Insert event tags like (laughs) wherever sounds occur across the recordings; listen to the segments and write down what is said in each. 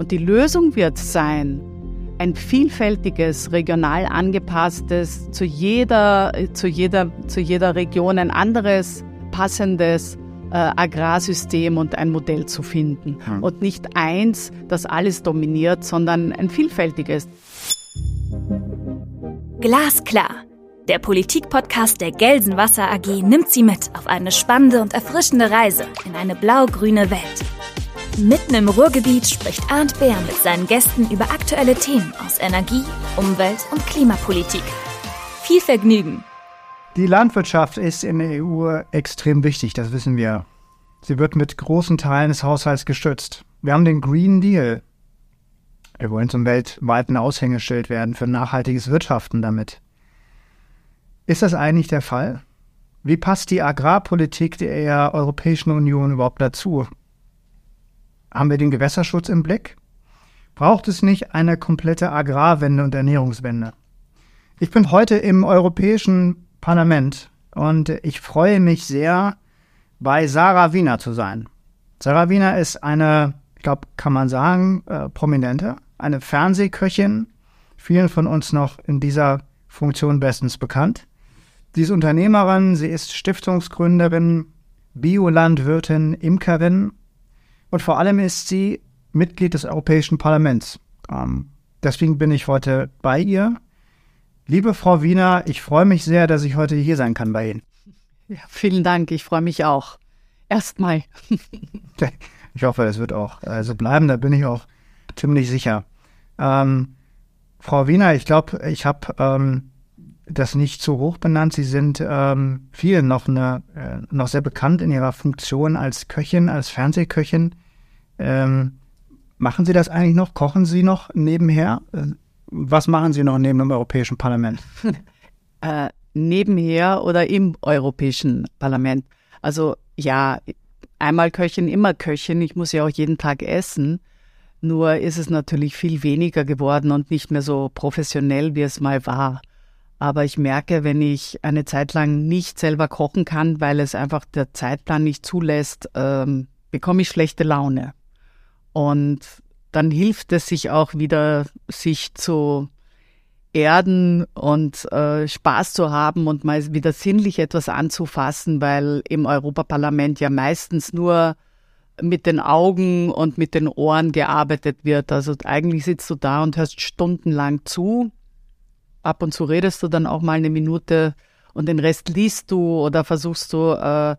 Und die Lösung wird sein, ein vielfältiges, regional angepasstes, zu jeder, zu jeder, zu jeder Region ein anderes, passendes äh, Agrarsystem und ein Modell zu finden. Hm. Und nicht eins, das alles dominiert, sondern ein vielfältiges. Glasklar. Der Politikpodcast der Gelsenwasser AG nimmt Sie mit auf eine spannende und erfrischende Reise in eine blau-grüne Welt. Mitten im Ruhrgebiet spricht Arndt Bär mit seinen Gästen über aktuelle Themen aus Energie, Umwelt und Klimapolitik. Viel Vergnügen! Die Landwirtschaft ist in der EU extrem wichtig, das wissen wir. Sie wird mit großen Teilen des Haushalts gestützt. Wir haben den Green Deal. Wir wollen zum weltweiten Aushängeschild werden für nachhaltiges Wirtschaften damit. Ist das eigentlich der Fall? Wie passt die Agrarpolitik der Europäischen Union überhaupt dazu? Haben wir den Gewässerschutz im Blick? Braucht es nicht eine komplette Agrarwende und Ernährungswende? Ich bin heute im Europäischen Parlament und ich freue mich sehr, bei Sarah Wiener zu sein. Sarah Wiener ist eine, ich glaube, kann man sagen, äh, prominente, eine Fernsehköchin, vielen von uns noch in dieser Funktion bestens bekannt. Sie ist Unternehmerin, sie ist Stiftungsgründerin, Biolandwirtin, Imkerin und vor allem ist sie Mitglied des Europäischen Parlaments. Ähm, deswegen bin ich heute bei ihr. Liebe Frau Wiener, ich freue mich sehr, dass ich heute hier sein kann bei Ihnen. Ja, vielen Dank, ich freue mich auch. Erstmal. (laughs) ich hoffe, es wird auch äh, so bleiben, da bin ich auch ziemlich sicher. Ähm, Frau Wiener, ich glaube, ich habe ähm, das nicht zu hoch benannt. Sie sind ähm, vielen noch, eine, äh, noch sehr bekannt in Ihrer Funktion als Köchin, als Fernsehköchin. Ähm, machen Sie das eigentlich noch? Kochen Sie noch nebenher? Was machen Sie noch neben dem Europäischen Parlament? (laughs) äh, nebenher oder im Europäischen Parlament? Also ja, einmal Köchin, immer Köchin. Ich muss ja auch jeden Tag essen. Nur ist es natürlich viel weniger geworden und nicht mehr so professionell, wie es mal war. Aber ich merke, wenn ich eine Zeit lang nicht selber kochen kann, weil es einfach der Zeitplan nicht zulässt, ähm, bekomme ich schlechte Laune. Und dann hilft es sich auch wieder, sich zu erden und äh, Spaß zu haben und mal wieder sinnlich etwas anzufassen, weil im Europaparlament ja meistens nur mit den Augen und mit den Ohren gearbeitet wird. Also eigentlich sitzt du da und hörst stundenlang zu ab und zu redest du dann auch mal eine Minute und den Rest liest du oder versuchst du äh,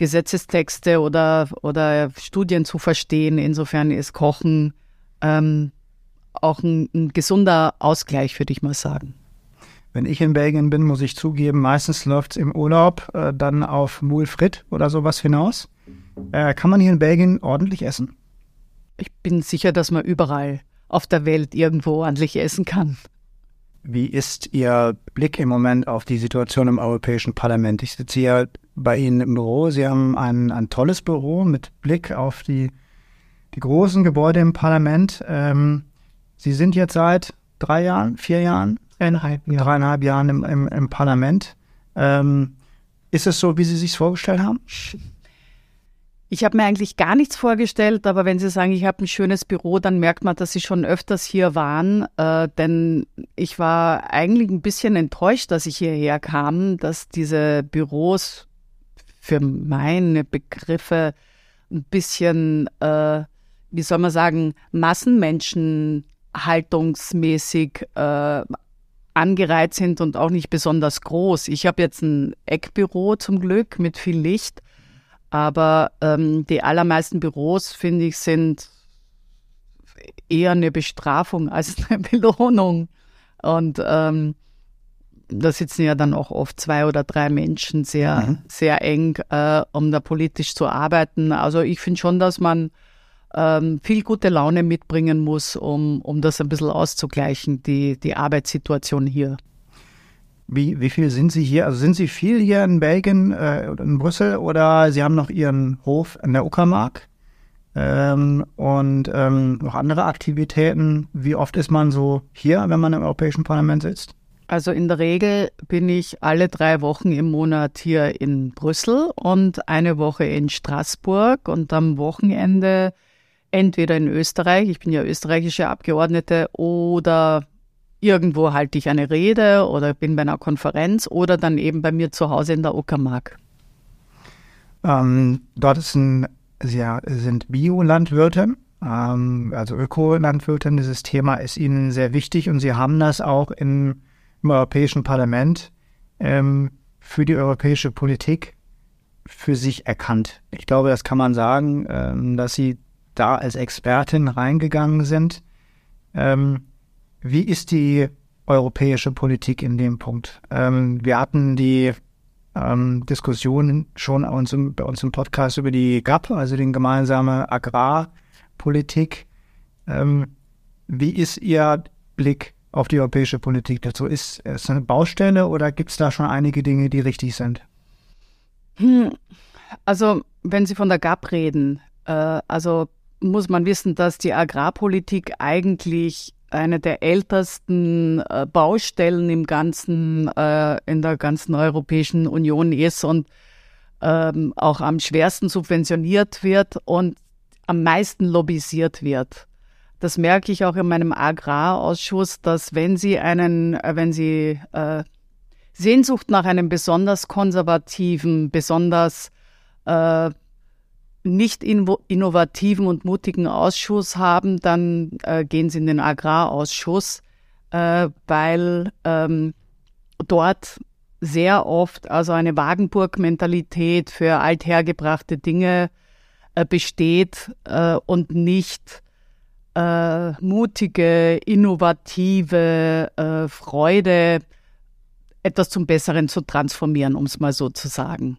Gesetzestexte oder, oder Studien zu verstehen. Insofern ist Kochen ähm, auch ein, ein gesunder Ausgleich, würde ich mal sagen. Wenn ich in Belgien bin, muss ich zugeben, meistens läuft es im Urlaub äh, dann auf Moule Frit oder sowas hinaus. Äh, kann man hier in Belgien ordentlich essen? Ich bin sicher, dass man überall auf der Welt irgendwo ordentlich essen kann. Wie ist Ihr Blick im Moment auf die Situation im Europäischen Parlament? Ich sitze hier bei Ihnen im Büro. Sie haben ein, ein tolles Büro mit Blick auf die, die großen Gebäude im Parlament. Ähm, Sie sind jetzt seit drei Jahren, vier Jahren, dreieinhalb, dreieinhalb Jahren im, im, im Parlament. Ähm, ist es so, wie Sie sich vorgestellt haben? Ich habe mir eigentlich gar nichts vorgestellt, aber wenn Sie sagen, ich habe ein schönes Büro, dann merkt man, dass Sie schon öfters hier waren. Äh, denn ich war eigentlich ein bisschen enttäuscht, dass ich hierher kam, dass diese Büros für meine Begriffe ein bisschen, äh, wie soll man sagen, Massenmenschenhaltungsmäßig äh, angereiht sind und auch nicht besonders groß. Ich habe jetzt ein Eckbüro zum Glück mit viel Licht aber ähm, die allermeisten Büros, finde ich, sind eher eine Bestrafung als (laughs) eine Belohnung. Und ähm, da sitzen ja dann auch oft zwei oder drei Menschen sehr, mhm. sehr eng, äh, um da politisch zu arbeiten. Also ich finde schon, dass man ähm, viel gute Laune mitbringen muss, um, um das ein bisschen auszugleichen, die, die Arbeitssituation hier. Wie, wie viel sind Sie hier? Also sind Sie viel hier in Belgien äh, in Brüssel oder Sie haben noch Ihren Hof in der Uckermark ähm, und ähm, noch andere Aktivitäten? Wie oft ist man so hier, wenn man im Europäischen Parlament sitzt? Also in der Regel bin ich alle drei Wochen im Monat hier in Brüssel und eine Woche in Straßburg und am Wochenende entweder in Österreich, ich bin ja österreichische Abgeordnete, oder irgendwo halte ich eine Rede oder bin bei einer Konferenz oder dann eben bei mir zu Hause in der Uckermark. Ähm, dort ein, Sie sind Biolandwirte, ähm, also Ökolandwirte. Dieses Thema ist Ihnen sehr wichtig und Sie haben das auch im, im Europäischen Parlament ähm, für die europäische Politik für sich erkannt. Ich glaube, das kann man sagen, ähm, dass Sie da als Expertin reingegangen sind. Ähm, wie ist die europäische Politik in dem Punkt? Ähm, wir hatten die ähm, Diskussion schon bei uns, im, bei uns im Podcast über die GAP, also die gemeinsame Agrarpolitik. Ähm, wie ist Ihr Blick auf die europäische Politik dazu? Ist es eine Baustelle oder gibt es da schon einige Dinge, die richtig sind? Hm, also, wenn Sie von der GAP reden, äh, also muss man wissen, dass die Agrarpolitik eigentlich eine der ältesten äh, Baustellen im ganzen, äh, in der ganzen Europäischen Union ist und ähm, auch am schwersten subventioniert wird und am meisten lobbyisiert wird. Das merke ich auch in meinem Agrarausschuss, dass wenn Sie einen, äh, wenn Sie äh, Sehnsucht nach einem besonders konservativen, besonders äh, nicht innovativen und mutigen Ausschuss haben, dann äh, gehen sie in den Agrarausschuss, äh, weil ähm, dort sehr oft also eine Wagenburg-Mentalität für althergebrachte Dinge äh, besteht äh, und nicht äh, mutige, innovative äh, Freude, etwas zum Besseren zu transformieren, um es mal so zu sagen.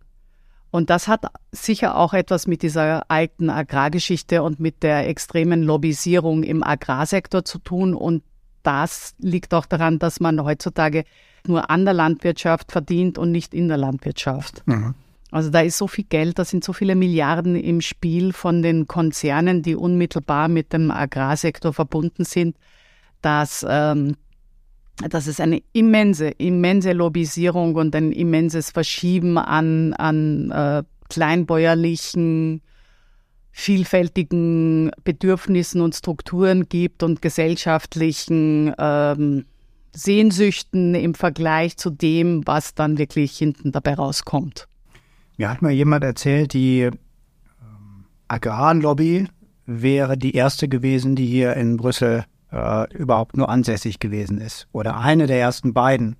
Und das hat sicher auch etwas mit dieser alten Agrargeschichte und mit der extremen Lobbyisierung im Agrarsektor zu tun. Und das liegt auch daran, dass man heutzutage nur an der Landwirtschaft verdient und nicht in der Landwirtschaft. Mhm. Also da ist so viel Geld, da sind so viele Milliarden im Spiel von den Konzernen, die unmittelbar mit dem Agrarsektor verbunden sind, dass ähm, dass es eine immense, immense Lobbyisierung und ein immenses Verschieben an, an äh, kleinbäuerlichen, vielfältigen Bedürfnissen und Strukturen gibt und gesellschaftlichen ähm, Sehnsüchten im Vergleich zu dem, was dann wirklich hinten dabei rauskommt. Mir hat mal jemand erzählt, die ähm, Agrarlobby wäre die erste gewesen, die hier in Brüssel äh, überhaupt nur ansässig gewesen ist. Oder eine der ersten beiden.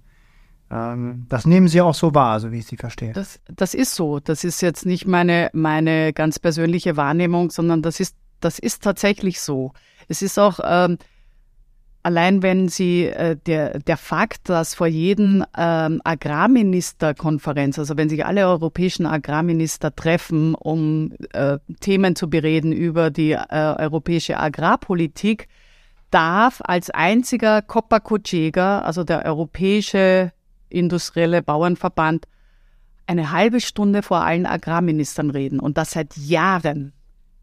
Ähm, das nehmen Sie auch so wahr, so wie ich Sie verstehe. Das, das ist so. Das ist jetzt nicht meine, meine ganz persönliche Wahrnehmung, sondern das ist, das ist tatsächlich so. Es ist auch, ähm, allein wenn Sie äh, der, der Fakt, dass vor jedem ähm, Agrarministerkonferenz, also wenn sich alle europäischen Agrarminister treffen, um äh, Themen zu bereden über die äh, europäische Agrarpolitik, darf als einziger Kopakujega, also der europäische industrielle Bauernverband, eine halbe Stunde vor allen Agrarministern reden und das seit Jahren.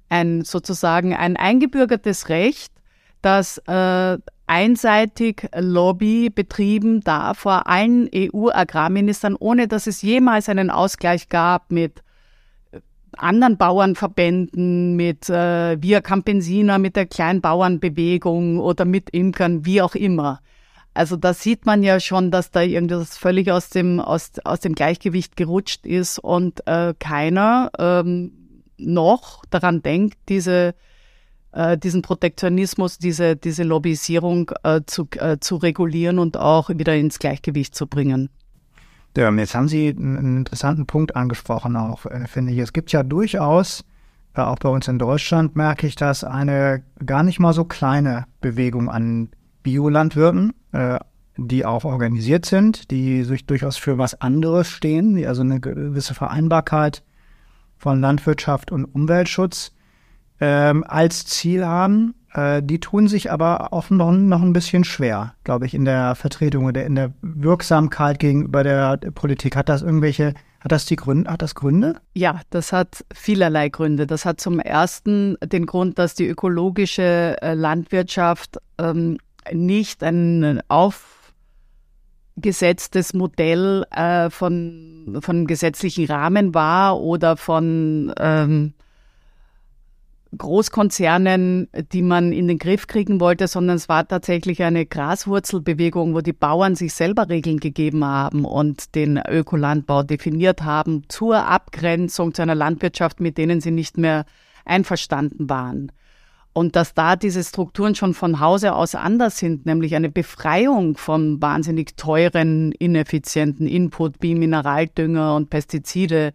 Ein sozusagen ein eingebürgertes Recht, das äh, einseitig Lobby betrieben darf vor allen EU-Agrarministern, ohne dass es jemals einen Ausgleich gab mit anderen Bauernverbänden, mit äh, Via Campesina, mit der Kleinbauernbewegung oder mit Imkern, wie auch immer. Also da sieht man ja schon, dass da irgendwas völlig aus dem, aus, aus dem Gleichgewicht gerutscht ist und äh, keiner ähm, noch daran denkt, diese, äh, diesen Protektionismus, diese, diese Lobbyisierung äh, zu, äh, zu regulieren und auch wieder ins Gleichgewicht zu bringen. Jetzt haben Sie einen interessanten Punkt angesprochen, auch äh, finde ich. Es gibt ja durchaus, äh, auch bei uns in Deutschland merke ich das, eine gar nicht mal so kleine Bewegung an Biolandwirten, äh, die auch organisiert sind, die sich durchaus für was anderes stehen, die also eine gewisse Vereinbarkeit von Landwirtschaft und Umweltschutz ähm, als Ziel haben. Äh, die tun sich aber auch noch, noch ein bisschen schwer, glaube ich, in der Vertretung oder in der Wirksamkeit gegenüber der Politik. Hat das irgendwelche, hat das die Gründe, hat das Gründe? Ja, das hat vielerlei Gründe. Das hat zum ersten den Grund, dass die ökologische äh, Landwirtschaft ähm, nicht ein aufgesetztes Modell äh, von, von gesetzlichen Rahmen war oder von ähm, Großkonzernen, die man in den Griff kriegen wollte, sondern es war tatsächlich eine Graswurzelbewegung, wo die Bauern sich selber Regeln gegeben haben und den Ökolandbau definiert haben zur Abgrenzung zu einer Landwirtschaft, mit denen sie nicht mehr einverstanden waren. Und dass da diese Strukturen schon von Hause aus anders sind, nämlich eine Befreiung von wahnsinnig teuren, ineffizienten Input wie Mineraldünger und Pestizide,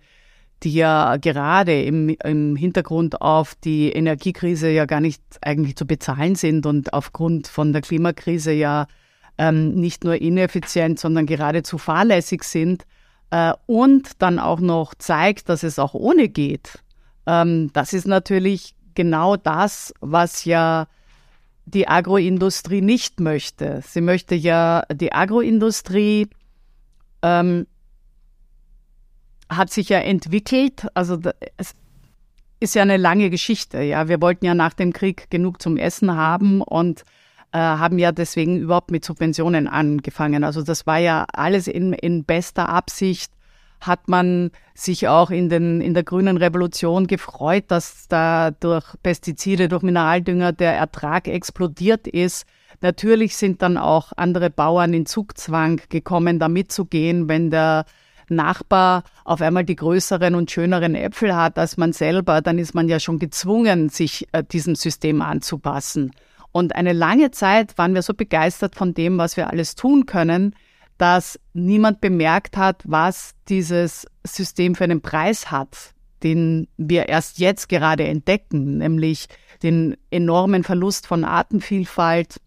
die ja gerade im, im Hintergrund auf die Energiekrise ja gar nicht eigentlich zu bezahlen sind und aufgrund von der Klimakrise ja ähm, nicht nur ineffizient, sondern geradezu fahrlässig sind äh, und dann auch noch zeigt, dass es auch ohne geht. Ähm, das ist natürlich genau das, was ja die Agroindustrie nicht möchte. Sie möchte ja die Agroindustrie ähm, hat sich ja entwickelt. Also es ist ja eine lange Geschichte. Ja, wir wollten ja nach dem Krieg genug zum Essen haben und äh, haben ja deswegen überhaupt mit Subventionen angefangen. Also das war ja alles in, in bester Absicht hat man sich auch in, den, in der grünen Revolution gefreut, dass da durch Pestizide, durch Mineraldünger der Ertrag explodiert ist. Natürlich sind dann auch andere Bauern in Zugzwang gekommen, da mitzugehen, wenn der Nachbar auf einmal die größeren und schöneren Äpfel hat als man selber, dann ist man ja schon gezwungen, sich äh, diesem System anzupassen. Und eine lange Zeit waren wir so begeistert von dem, was wir alles tun können, dass niemand bemerkt hat, was dieses System für einen Preis hat, den wir erst jetzt gerade entdecken, nämlich den enormen Verlust von Artenvielfalt,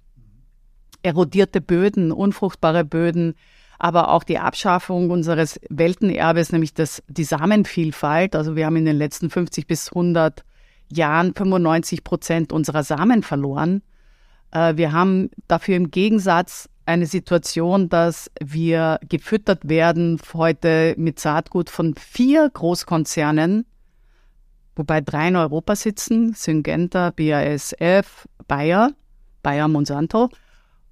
erodierte Böden, unfruchtbare Böden, aber auch die Abschaffung unseres Weltenerbes, nämlich das, die Samenvielfalt. Also wir haben in den letzten 50 bis 100 Jahren 95 Prozent unserer Samen verloren. Äh, wir haben dafür im Gegensatz eine Situation, dass wir gefüttert werden heute mit Saatgut von vier Großkonzernen, wobei drei in Europa sitzen, Syngenta, BASF, Bayer, Bayer Monsanto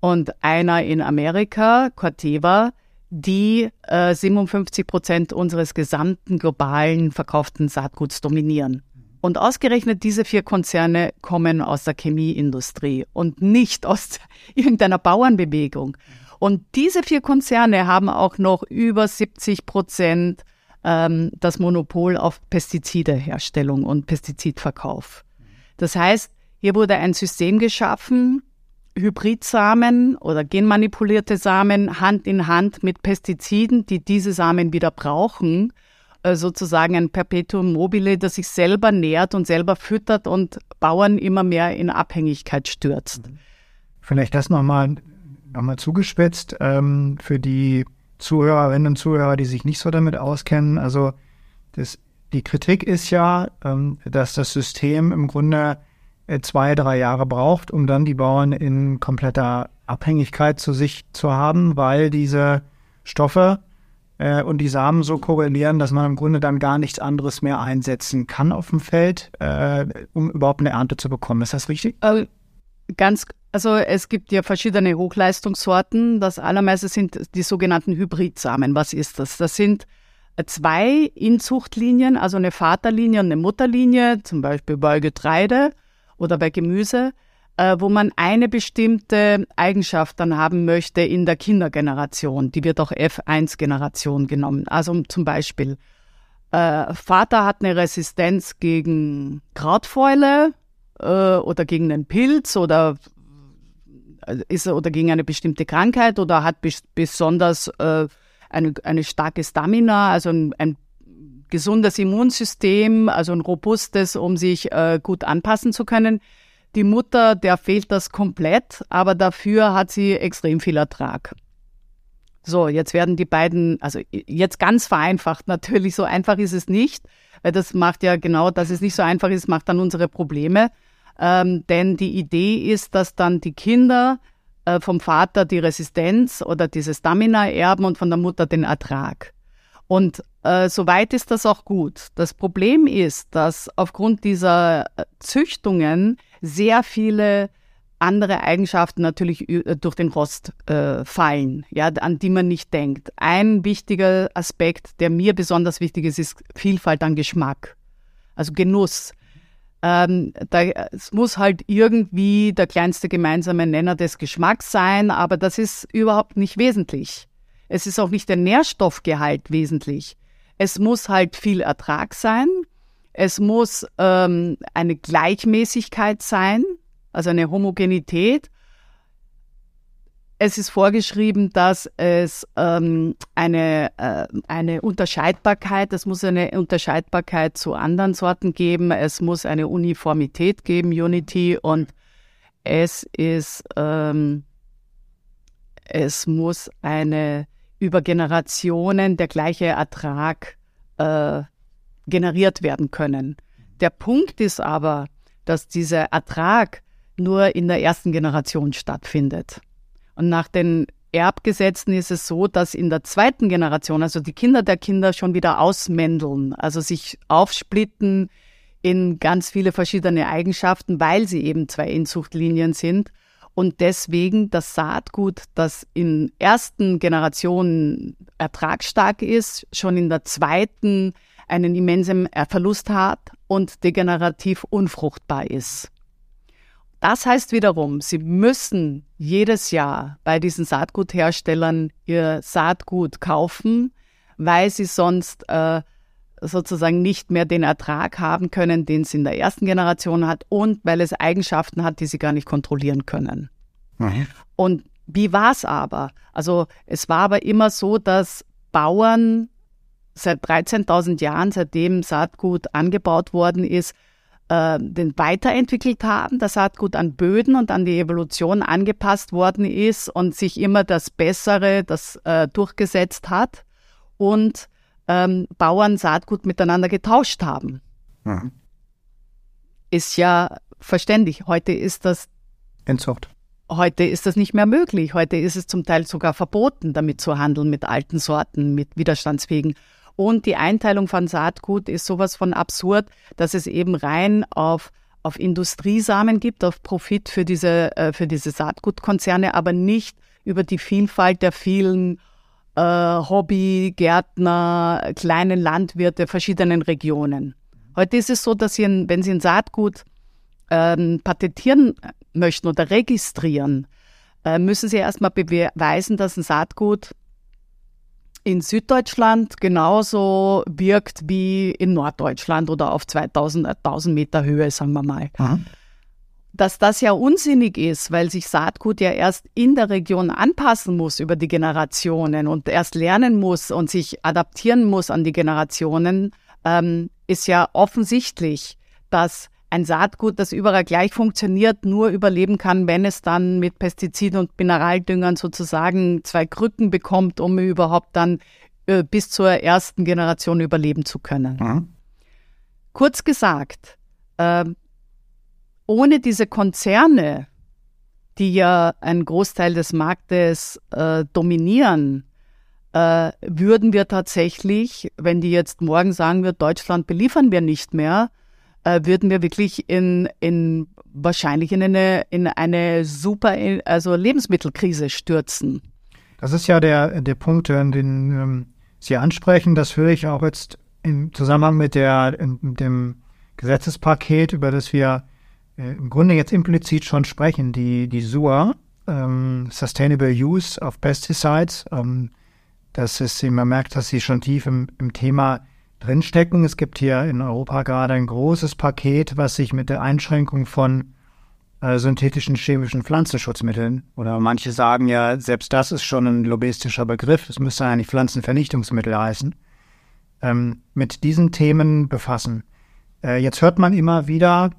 und einer in Amerika, Corteva, die äh, 57 Prozent unseres gesamten globalen verkauften Saatguts dominieren. Und ausgerechnet diese vier Konzerne kommen aus der Chemieindustrie und nicht (laughs) aus irgendeiner Bauernbewegung. Und diese vier Konzerne haben auch noch über 70 Prozent ähm, das Monopol auf Pestizideherstellung und Pestizidverkauf. Das heißt, hier wurde ein System geschaffen, Hybridsamen oder genmanipulierte Samen Hand in Hand mit Pestiziden, die diese Samen wieder brauchen, äh, sozusagen ein Perpetuum mobile, das sich selber nährt und selber füttert und Bauern immer mehr in Abhängigkeit stürzt. Vielleicht das nochmal noch mal zugespitzt ähm, für die Zuhörerinnen und Zuhörer, die sich nicht so damit auskennen. Also das, die Kritik ist ja, ähm, dass das System im Grunde zwei, drei Jahre braucht, um dann die Bauern in kompletter Abhängigkeit zu sich zu haben, weil diese Stoffe äh, und die Samen so korrelieren, dass man im Grunde dann gar nichts anderes mehr einsetzen kann auf dem Feld, äh, um überhaupt eine Ernte zu bekommen. Ist das richtig? Äh, ganz, also es gibt ja verschiedene Hochleistungssorten. Das allermeiste sind die sogenannten Hybridsamen. Was ist das? Das sind zwei Inzuchtlinien, also eine Vaterlinie und eine Mutterlinie, zum Beispiel bei Getreide oder bei Gemüse äh, wo man eine bestimmte Eigenschaft dann haben möchte in der Kindergeneration. Die wird auch F1-Generation genommen. Also zum Beispiel, äh, Vater hat eine Resistenz gegen Krautfäule äh, oder gegen einen Pilz oder äh, ist oder gegen eine bestimmte Krankheit oder hat bes besonders äh, eine, eine starke Stamina, also ein, ein gesundes Immunsystem, also ein robustes, um sich äh, gut anpassen zu können. Die Mutter, der fehlt das komplett, aber dafür hat sie extrem viel Ertrag. So, jetzt werden die beiden, also jetzt ganz vereinfacht (laughs) natürlich, so einfach ist es nicht, weil das macht ja genau, dass es nicht so einfach ist, macht dann unsere Probleme. Ähm, denn die Idee ist, dass dann die Kinder äh, vom Vater die Resistenz oder diese Stamina erben und von der Mutter den Ertrag. Und äh, soweit ist das auch gut. Das Problem ist, dass aufgrund dieser äh, Züchtungen sehr viele andere Eigenschaften natürlich äh, durch den Rost äh, fallen, ja, an die man nicht denkt. Ein wichtiger Aspekt, der mir besonders wichtig ist, ist Vielfalt an Geschmack, also Genuss. Ähm, da, es muss halt irgendwie der kleinste gemeinsame Nenner des Geschmacks sein, aber das ist überhaupt nicht wesentlich. Es ist auch nicht der Nährstoffgehalt wesentlich. Es muss halt viel Ertrag sein. Es muss ähm, eine Gleichmäßigkeit sein, also eine Homogenität es ist vorgeschrieben, dass es ähm, eine, äh, eine Unterscheidbarkeit, es muss eine Unterscheidbarkeit zu anderen Sorten geben, es muss eine Uniformität geben, Unity, und es ist, ähm, es muss eine über Generationen der gleiche Ertrag äh, generiert werden können. Der Punkt ist aber, dass dieser Ertrag nur in der ersten Generation stattfindet. Und nach den Erbgesetzen ist es so, dass in der zweiten Generation, also die Kinder der Kinder schon wieder ausmändeln, also sich aufsplitten in ganz viele verschiedene Eigenschaften, weil sie eben zwei Inzuchtlinien sind. Und deswegen das Saatgut, das in ersten Generationen ertragsstark ist, schon in der zweiten einen immensen Verlust hat und degenerativ unfruchtbar ist. Das heißt wiederum, sie müssen jedes Jahr bei diesen Saatgutherstellern ihr Saatgut kaufen, weil sie sonst äh, sozusagen nicht mehr den Ertrag haben können, den es in der ersten Generation hat und weil es Eigenschaften hat, die sie gar nicht kontrollieren können. Mhm. Und wie war es aber? Also es war aber immer so, dass Bauern seit 13.000 Jahren, seitdem Saatgut angebaut worden ist, äh, den weiterentwickelt haben, das Saatgut an Böden und an die Evolution angepasst worden ist und sich immer das Bessere, das äh, durchgesetzt hat und ähm, Bauern Saatgut miteinander getauscht haben. Mhm. Ist ja verständlich. Heute ist das Entzucht. Heute ist das nicht mehr möglich. Heute ist es zum Teil sogar verboten, damit zu handeln mit alten Sorten, mit widerstandsfähigen. Und die Einteilung von Saatgut ist sowas von absurd, dass es eben rein auf auf Industriesamen gibt, auf Profit für diese, äh, für diese Saatgutkonzerne, aber nicht über die Vielfalt der vielen äh, Hobbygärtner, kleinen Landwirte verschiedenen Regionen. Heute ist es so, dass Sie, wenn Sie ein Saatgut ähm, patentieren möchten oder registrieren, äh, müssen Sie erstmal beweisen, dass ein Saatgut in Süddeutschland genauso wirkt wie in Norddeutschland oder auf 2000, 1000 Meter Höhe, sagen wir mal. Aha. Dass das ja unsinnig ist, weil sich Saatgut ja erst in der Region anpassen muss über die Generationen und erst lernen muss und sich adaptieren muss an die Generationen, ähm, ist ja offensichtlich, dass ein Saatgut, das überall gleich funktioniert, nur überleben kann, wenn es dann mit Pestiziden und Mineraldüngern sozusagen zwei Krücken bekommt, um überhaupt dann äh, bis zur ersten Generation überleben zu können. Mhm. Kurz gesagt, äh, ohne diese Konzerne, die ja einen Großteil des Marktes äh, dominieren, äh, würden wir tatsächlich, wenn die jetzt morgen sagen wird, Deutschland beliefern wir nicht mehr, äh, würden wir wirklich in, in wahrscheinlich in eine, in eine super, also Lebensmittelkrise stürzen. Das ist ja der, der Punkt, den ähm, Sie ansprechen. Das höre ich auch jetzt im Zusammenhang mit, der, mit dem Gesetzespaket, über das wir äh, im Grunde jetzt implizit schon sprechen, die, die SUA, ähm, Sustainable Use of Pesticides. Ähm, das ist, man merkt, dass Sie schon tief im, im Thema drinstecken. Es gibt hier in Europa gerade ein großes Paket, was sich mit der Einschränkung von äh, synthetischen chemischen Pflanzenschutzmitteln oder manche sagen ja, selbst das ist schon ein lobbyistischer Begriff. Es müsste eigentlich Pflanzenvernichtungsmittel heißen. Ähm, mit diesen Themen befassen. Äh, jetzt hört man immer wieder,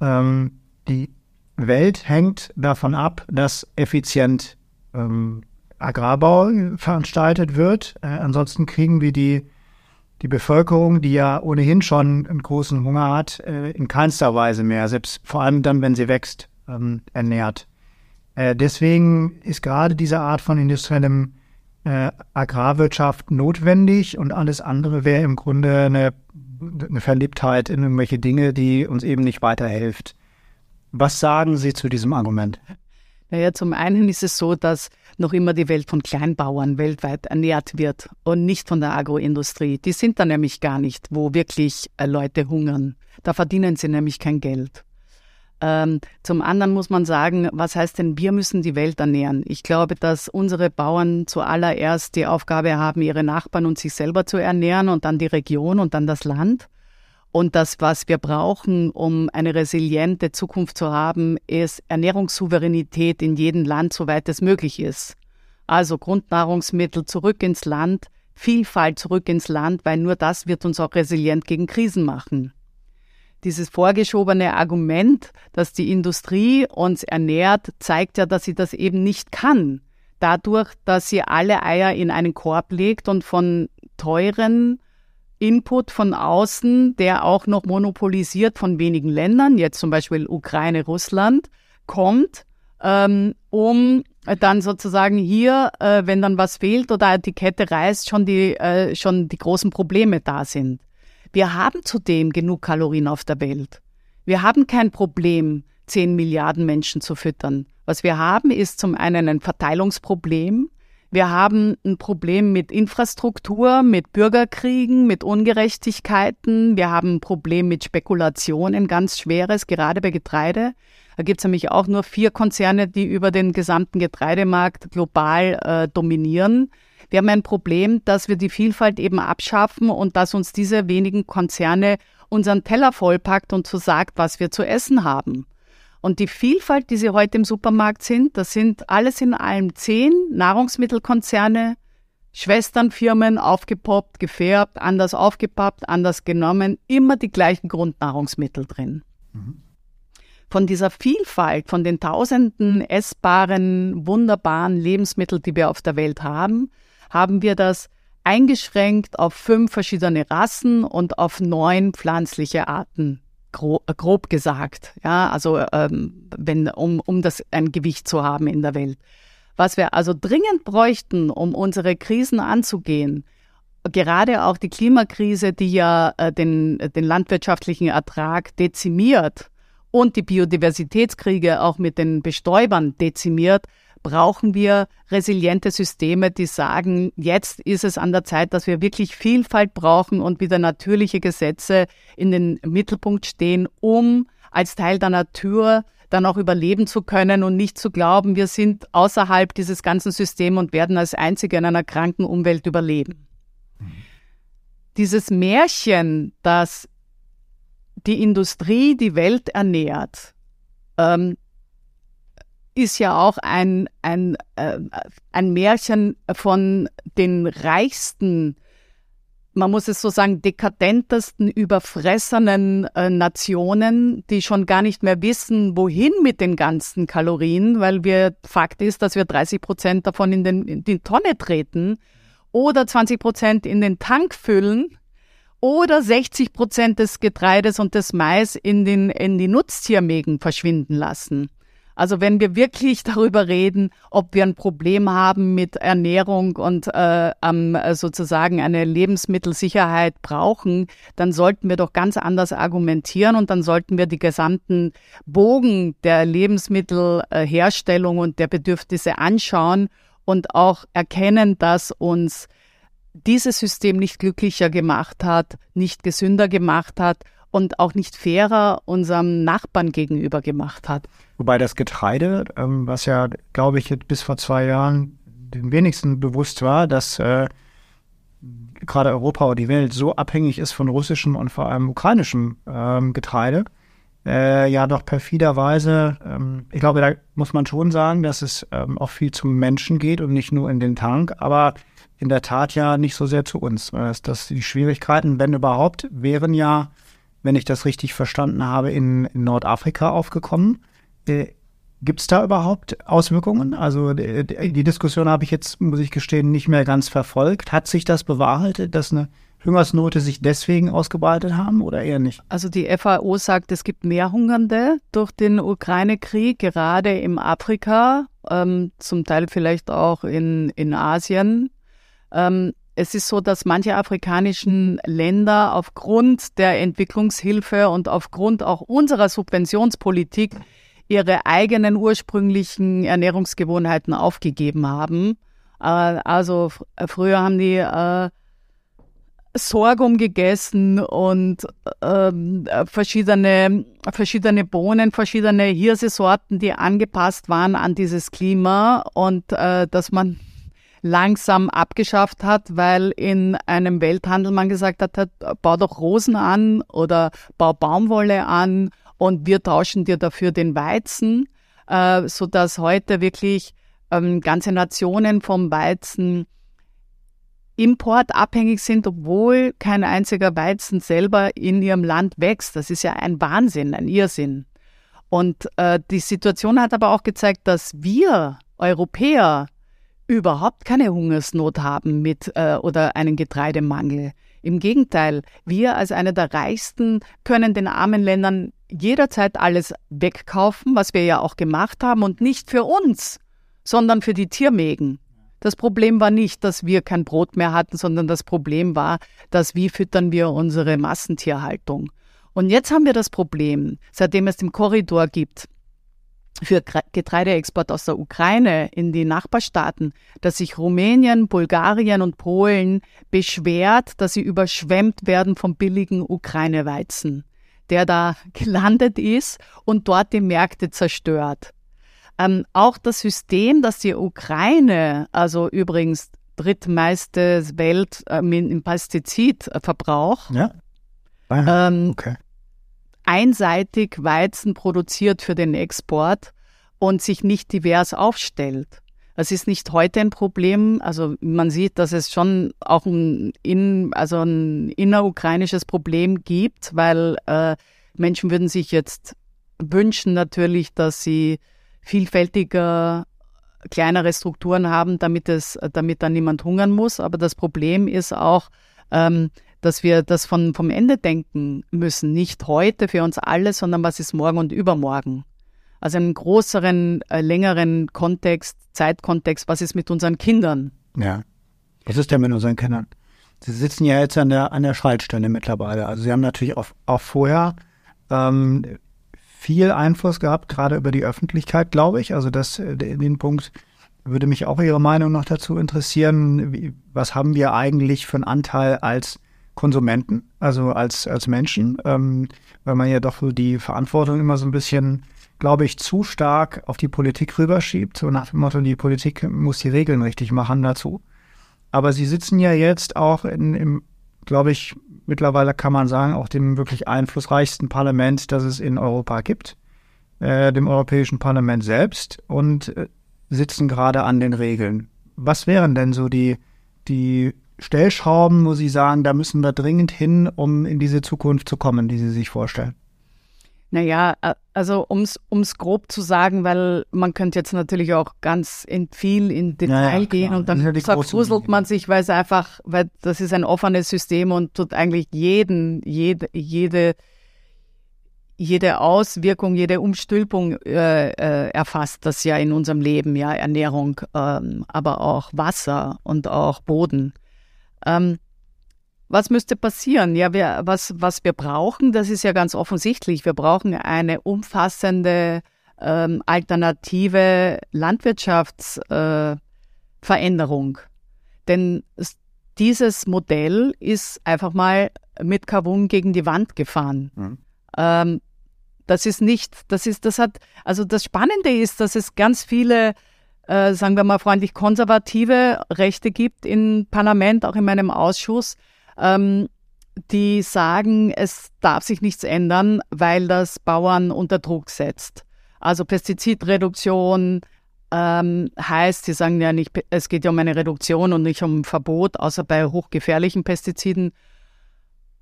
ähm, die Welt hängt davon ab, dass effizient ähm, Agrarbau veranstaltet wird. Äh, ansonsten kriegen wir die die Bevölkerung, die ja ohnehin schon einen großen Hunger hat, äh, in keinster Weise mehr, selbst vor allem dann, wenn sie wächst, ähm, ernährt. Äh, deswegen ist gerade diese Art von industriellem äh, Agrarwirtschaft notwendig und alles andere wäre im Grunde eine, eine Verliebtheit in irgendwelche Dinge, die uns eben nicht weiterhilft. Was sagen Sie zu diesem Argument? Naja, zum einen ist es so, dass noch immer die Welt von Kleinbauern weltweit ernährt wird und nicht von der Agroindustrie. Die sind da nämlich gar nicht, wo wirklich äh, Leute hungern. Da verdienen sie nämlich kein Geld. Ähm, zum anderen muss man sagen, was heißt denn, wir müssen die Welt ernähren? Ich glaube, dass unsere Bauern zuallererst die Aufgabe haben, ihre Nachbarn und sich selber zu ernähren und dann die Region und dann das Land. Und das, was wir brauchen, um eine resiliente Zukunft zu haben, ist Ernährungssouveränität in jedem Land, soweit es möglich ist. Also Grundnahrungsmittel zurück ins Land, Vielfalt zurück ins Land, weil nur das wird uns auch resilient gegen Krisen machen. Dieses vorgeschobene Argument, dass die Industrie uns ernährt, zeigt ja, dass sie das eben nicht kann. Dadurch, dass sie alle Eier in einen Korb legt und von teuren Input von außen, der auch noch monopolisiert von wenigen Ländern, jetzt zum Beispiel Ukraine, Russland, kommt, ähm, um dann sozusagen hier, äh, wenn dann was fehlt oder die Kette reißt, schon die, äh, schon die großen Probleme da sind. Wir haben zudem genug Kalorien auf der Welt. Wir haben kein Problem, 10 Milliarden Menschen zu füttern. Was wir haben, ist zum einen ein Verteilungsproblem, wir haben ein Problem mit Infrastruktur, mit Bürgerkriegen, mit Ungerechtigkeiten. Wir haben ein Problem mit Spekulation, ein ganz schweres, gerade bei Getreide. Da gibt es nämlich auch nur vier Konzerne, die über den gesamten Getreidemarkt global äh, dominieren. Wir haben ein Problem, dass wir die Vielfalt eben abschaffen und dass uns diese wenigen Konzerne unseren Teller vollpackt und so sagt, was wir zu essen haben. Und die Vielfalt, die sie heute im Supermarkt sind, das sind alles in allem zehn Nahrungsmittelkonzerne, Schwesternfirmen, aufgepoppt, gefärbt, anders aufgepappt, anders genommen, immer die gleichen Grundnahrungsmittel drin. Mhm. Von dieser Vielfalt, von den tausenden essbaren, wunderbaren Lebensmitteln, die wir auf der Welt haben, haben wir das eingeschränkt auf fünf verschiedene Rassen und auf neun pflanzliche Arten grob, äh, grob gesagt, ja, also ähm, wenn, um, um das ein Gewicht zu haben in der Welt. Was wir also dringend bräuchten, um unsere Krisen anzugehen, gerade auch die Klimakrise, die ja äh, den, den landwirtschaftlichen Ertrag dezimiert und die Biodiversitätskriege auch mit den Bestäubern dezimiert, brauchen wir resiliente Systeme, die sagen, jetzt ist es an der Zeit, dass wir wirklich Vielfalt brauchen und wieder natürliche Gesetze in den Mittelpunkt stehen, um als Teil der Natur dann auch überleben zu können und nicht zu glauben, wir sind außerhalb dieses ganzen Systems und werden als Einzige in einer kranken Umwelt überleben. Dieses Märchen, dass die Industrie die Welt ernährt, ähm, ist ja auch ein, ein, äh, ein Märchen von den reichsten, man muss es so sagen, dekadentesten, überfressenen äh, Nationen, die schon gar nicht mehr wissen, wohin mit den ganzen Kalorien, weil wir, Fakt ist, dass wir 30 Prozent davon in, den, in die Tonne treten oder 20 Prozent in den Tank füllen oder 60 Prozent des Getreides und des Mais in, den, in die Nutztiermägen verschwinden lassen. Also wenn wir wirklich (laughs) darüber reden, ob wir ein Problem haben mit Ernährung und äh, sozusagen eine Lebensmittelsicherheit brauchen, dann sollten wir doch ganz anders argumentieren und dann sollten wir die gesamten Bogen der Lebensmittelherstellung und der Bedürfnisse anschauen und auch erkennen, dass uns dieses System nicht glücklicher gemacht hat, nicht gesünder gemacht hat und auch nicht fairer unserem Nachbarn gegenüber gemacht hat. Wobei das Getreide, ähm, was ja, glaube ich, bis vor zwei Jahren den wenigsten bewusst war, dass äh, gerade Europa oder die Welt so abhängig ist von russischem und vor allem ukrainischem ähm, Getreide, äh, ja doch perfiderweise, ähm, ich glaube, da muss man schon sagen, dass es ähm, auch viel zum Menschen geht und nicht nur in den Tank, aber in der Tat ja nicht so sehr zu uns. Dass, dass die Schwierigkeiten, wenn überhaupt, wären ja wenn ich das richtig verstanden habe, in, in Nordafrika aufgekommen. Äh, Gibt es da überhaupt Auswirkungen? Also die, die Diskussion habe ich jetzt, muss ich gestehen, nicht mehr ganz verfolgt. Hat sich das bewahrheitet, dass eine Hungersnote sich deswegen ausgebreitet haben oder eher nicht? Also die FAO sagt, es gibt mehr Hungernde durch den Ukraine-Krieg, gerade im Afrika, ähm, zum Teil vielleicht auch in, in Asien. Ähm, es ist so, dass manche afrikanischen Länder aufgrund der Entwicklungshilfe und aufgrund auch unserer Subventionspolitik ihre eigenen ursprünglichen Ernährungsgewohnheiten aufgegeben haben. Äh, also früher haben die äh, Sorghum gegessen und ähm, verschiedene, verschiedene Bohnen, verschiedene Hirsesorten, die angepasst waren an dieses Klima und äh, dass man langsam abgeschafft hat, weil in einem Welthandel man gesagt hat, hat, bau doch Rosen an oder bau Baumwolle an und wir tauschen dir dafür den Weizen, äh, so heute wirklich ähm, ganze Nationen vom Weizen Import abhängig sind, obwohl kein einziger Weizen selber in ihrem Land wächst. Das ist ja ein Wahnsinn, ein Irrsinn. Und äh, die Situation hat aber auch gezeigt, dass wir Europäer überhaupt keine Hungersnot haben mit äh, oder einen Getreidemangel. Im Gegenteil, wir als eine der reichsten können den armen Ländern jederzeit alles wegkaufen, was wir ja auch gemacht haben und nicht für uns, sondern für die Tiermägen. Das Problem war nicht, dass wir kein Brot mehr hatten, sondern das Problem war, dass wie füttern wir unsere Massentierhaltung. Und jetzt haben wir das Problem, seitdem es den Korridor gibt für Getreideexport aus der Ukraine in die Nachbarstaaten, dass sich Rumänien, Bulgarien und Polen beschwert, dass sie überschwemmt werden vom billigen Ukraine-Weizen, der da (laughs) gelandet ist und dort die Märkte zerstört. Ähm, auch das System, dass die Ukraine, also übrigens drittmeiste Welt äh, im Pestizidverbrauch, ja. Ah, ähm, okay. Einseitig Weizen produziert für den Export und sich nicht divers aufstellt. Das ist nicht heute ein Problem. Also man sieht, dass es schon auch ein, in, also ein innerukrainisches Problem gibt, weil äh, Menschen würden sich jetzt wünschen natürlich, dass sie vielfältiger kleinere Strukturen haben, damit es, damit dann niemand hungern muss. Aber das Problem ist auch, ähm, dass wir das von, vom Ende denken müssen. Nicht heute für uns alle, sondern was ist morgen und übermorgen. Also einen größeren, äh, längeren Kontext, Zeitkontext, was ist mit unseren Kindern? Ja. Was ist denn mit unseren Kindern? Sie sitzen ja jetzt an der, an der Schaltstelle mittlerweile. Also Sie haben natürlich auch, auch vorher ähm, viel Einfluss gehabt, gerade über die Öffentlichkeit, glaube ich. Also das, äh, den Punkt würde mich auch Ihre Meinung noch dazu interessieren. Wie, was haben wir eigentlich für einen Anteil als Konsumenten, also als, als Menschen, ähm, weil man ja doch so die Verantwortung immer so ein bisschen, glaube ich, zu stark auf die Politik rüberschiebt, so nach dem Motto, die Politik muss die Regeln richtig machen dazu. Aber Sie sitzen ja jetzt auch in, im, glaube ich, mittlerweile kann man sagen, auch dem wirklich einflussreichsten Parlament, das es in Europa gibt, äh, dem Europäischen Parlament selbst und äh, sitzen gerade an den Regeln. Was wären denn so die, die Stellschrauben, wo Sie sagen, da müssen wir dringend hin, um in diese Zukunft zu kommen, die Sie sich vorstellen? Naja, also um es grob zu sagen, weil man könnte jetzt natürlich auch ganz in viel in Detail ja, ja, gehen und dann vergruselt man sich, weil es einfach, weil das ist ein offenes System und tut eigentlich jeden, jede, jede, jede Auswirkung, jede Umstülpung äh, äh, erfasst das ja in unserem Leben, ja, Ernährung, ähm, aber auch Wasser und auch Boden. Ähm, was müsste passieren? Ja, wir, was, was wir brauchen, das ist ja ganz offensichtlich. Wir brauchen eine umfassende ähm, alternative Landwirtschaftsveränderung. Äh, Denn dieses Modell ist einfach mal mit Kavum gegen die Wand gefahren. Mhm. Ähm, das ist nicht, das ist, das hat, also das Spannende ist, dass es ganz viele, äh, sagen wir mal freundlich, konservative Rechte gibt im Parlament, auch in meinem Ausschuss, ähm, die sagen, es darf sich nichts ändern, weil das Bauern unter Druck setzt. Also Pestizidreduktion ähm, heißt, sie sagen ja nicht, es geht ja um eine Reduktion und nicht um Verbot, außer bei hochgefährlichen Pestiziden,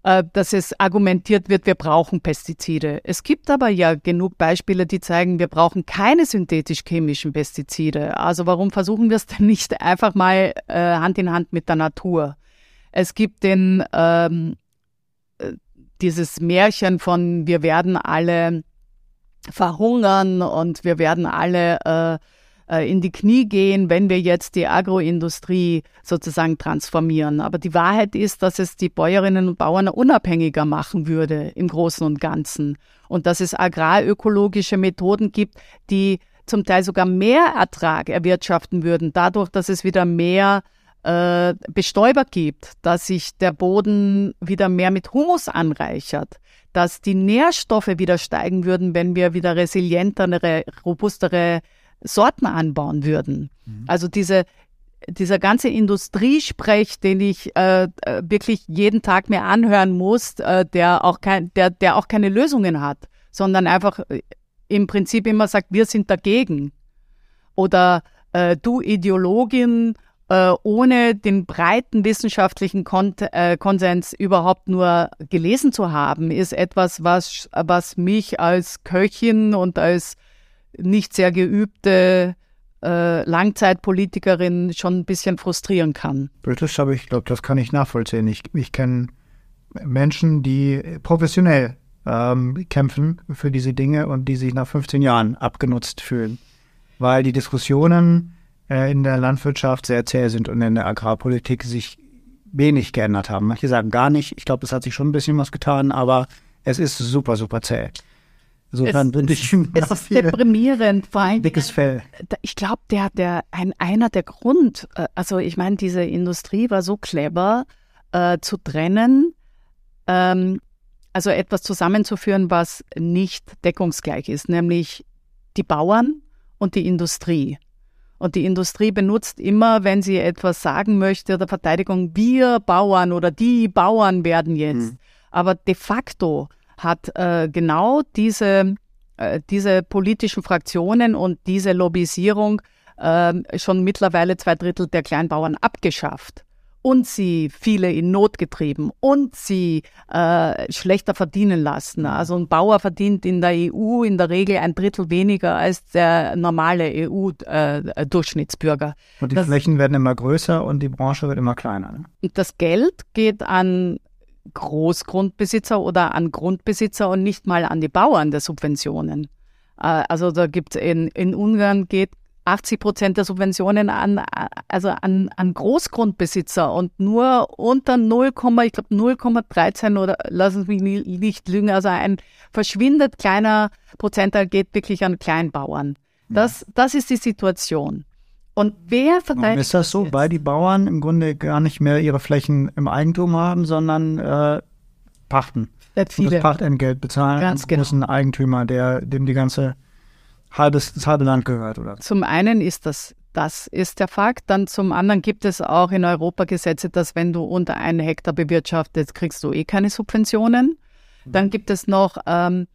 dass es argumentiert wird, wir brauchen Pestizide. Es gibt aber ja genug Beispiele, die zeigen, wir brauchen keine synthetisch-chemischen Pestizide. Also warum versuchen wir es denn nicht einfach mal äh, Hand in Hand mit der Natur? Es gibt den, ähm, äh, dieses Märchen von wir werden alle verhungern und wir werden alle äh, äh, in die Knie gehen, wenn wir jetzt die Agroindustrie sozusagen transformieren. Aber die Wahrheit ist, dass es die Bäuerinnen und Bauern unabhängiger machen würde im Großen und Ganzen. Und dass es agrarökologische Methoden gibt, die zum Teil sogar mehr Ertrag erwirtschaften würden, dadurch, dass es wieder mehr äh, Bestäuber gibt, dass sich der Boden wieder mehr mit Humus anreichert, dass die Nährstoffe wieder steigen würden, wenn wir wieder resilientere, robustere Sorten anbauen würden. Mhm. Also diese, dieser ganze Industriesprech, den ich äh, äh, wirklich jeden Tag mir anhören muss, äh, der, auch kein, der, der auch keine Lösungen hat, sondern einfach äh, im Prinzip immer sagt, wir sind dagegen. Oder äh, du Ideologin, äh, ohne den breiten wissenschaftlichen Kon Konsens überhaupt nur gelesen zu haben, ist etwas, was, was mich als Köchin und als nicht sehr geübte äh, Langzeitpolitikerin schon ein bisschen frustrieren kann. Das habe ich, glaube, das kann ich nachvollziehen. Ich, ich kenne Menschen, die professionell ähm, kämpfen für diese Dinge und die sich nach 15 Jahren abgenutzt fühlen, weil die Diskussionen äh, in der Landwirtschaft sehr zäh sind und in der Agrarpolitik sich wenig geändert haben. Manche sagen gar nicht. Ich glaube, es hat sich schon ein bisschen was getan, aber es ist super, super zäh. Insofern bin ich (laughs) es ist deprimierend, vor allem dickes Fell. Ich glaube, der, der ein, einer der Grund, äh, also ich meine, diese Industrie war so clever äh, zu trennen, ähm, also etwas zusammenzuführen, was nicht deckungsgleich ist, nämlich die Bauern und die Industrie. Und die Industrie benutzt immer, wenn sie etwas sagen möchte oder Verteidigung, wir Bauern oder die Bauern werden jetzt. Mhm. Aber de facto hat äh, genau diese, äh, diese politischen Fraktionen und diese Lobbyisierung äh, schon mittlerweile zwei Drittel der Kleinbauern abgeschafft und sie viele in Not getrieben und sie äh, schlechter verdienen lassen. Also ein Bauer verdient in der EU in der Regel ein Drittel weniger als der normale EU-Durchschnittsbürger. Äh, und die das, Flächen werden immer größer und die Branche wird immer kleiner. Ne? Das Geld geht an Großgrundbesitzer oder an Grundbesitzer und nicht mal an die Bauern der Subventionen. Äh, also da gibt es in, in Ungarn geht 80 Prozent der Subventionen an, also an, an Großgrundbesitzer und nur unter 0, ich glaube 0,13 oder lassen Sie mich nicht lügen, also ein verschwindet kleiner Prozentteil geht wirklich an Kleinbauern. Das, das ist die Situation. Und wer verteidigt. Ist das so, weil die Bauern im Grunde gar nicht mehr ihre Flächen im Eigentum haben, sondern äh, pachten? Viele. Und das Pachtentgelt bezahlen Ganz an großen genau. Eigentümer, der dem die ganze halbes, das halbe Land gehört, oder? Zum einen ist das, das ist der Fakt. Dann zum anderen gibt es auch in Europa Gesetze, dass wenn du unter einen Hektar bewirtschaftest, kriegst du eh keine Subventionen. Dann gibt es noch ähm,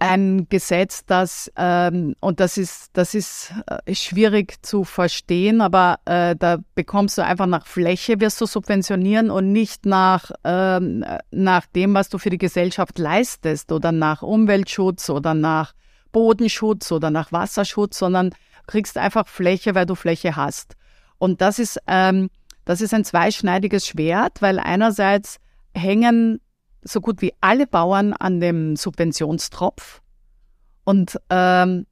ein Gesetz, das, ähm, und das ist, das ist äh, schwierig zu verstehen, aber äh, da bekommst du einfach nach Fläche, wirst du subventionieren und nicht nach, ähm, nach dem, was du für die Gesellschaft leistest oder nach Umweltschutz oder nach Bodenschutz oder nach Wasserschutz, sondern kriegst einfach Fläche, weil du Fläche hast. Und das ist, ähm, das ist ein zweischneidiges Schwert, weil einerseits hängen so gut wie alle Bauern an dem Subventionstropf. Und ähm,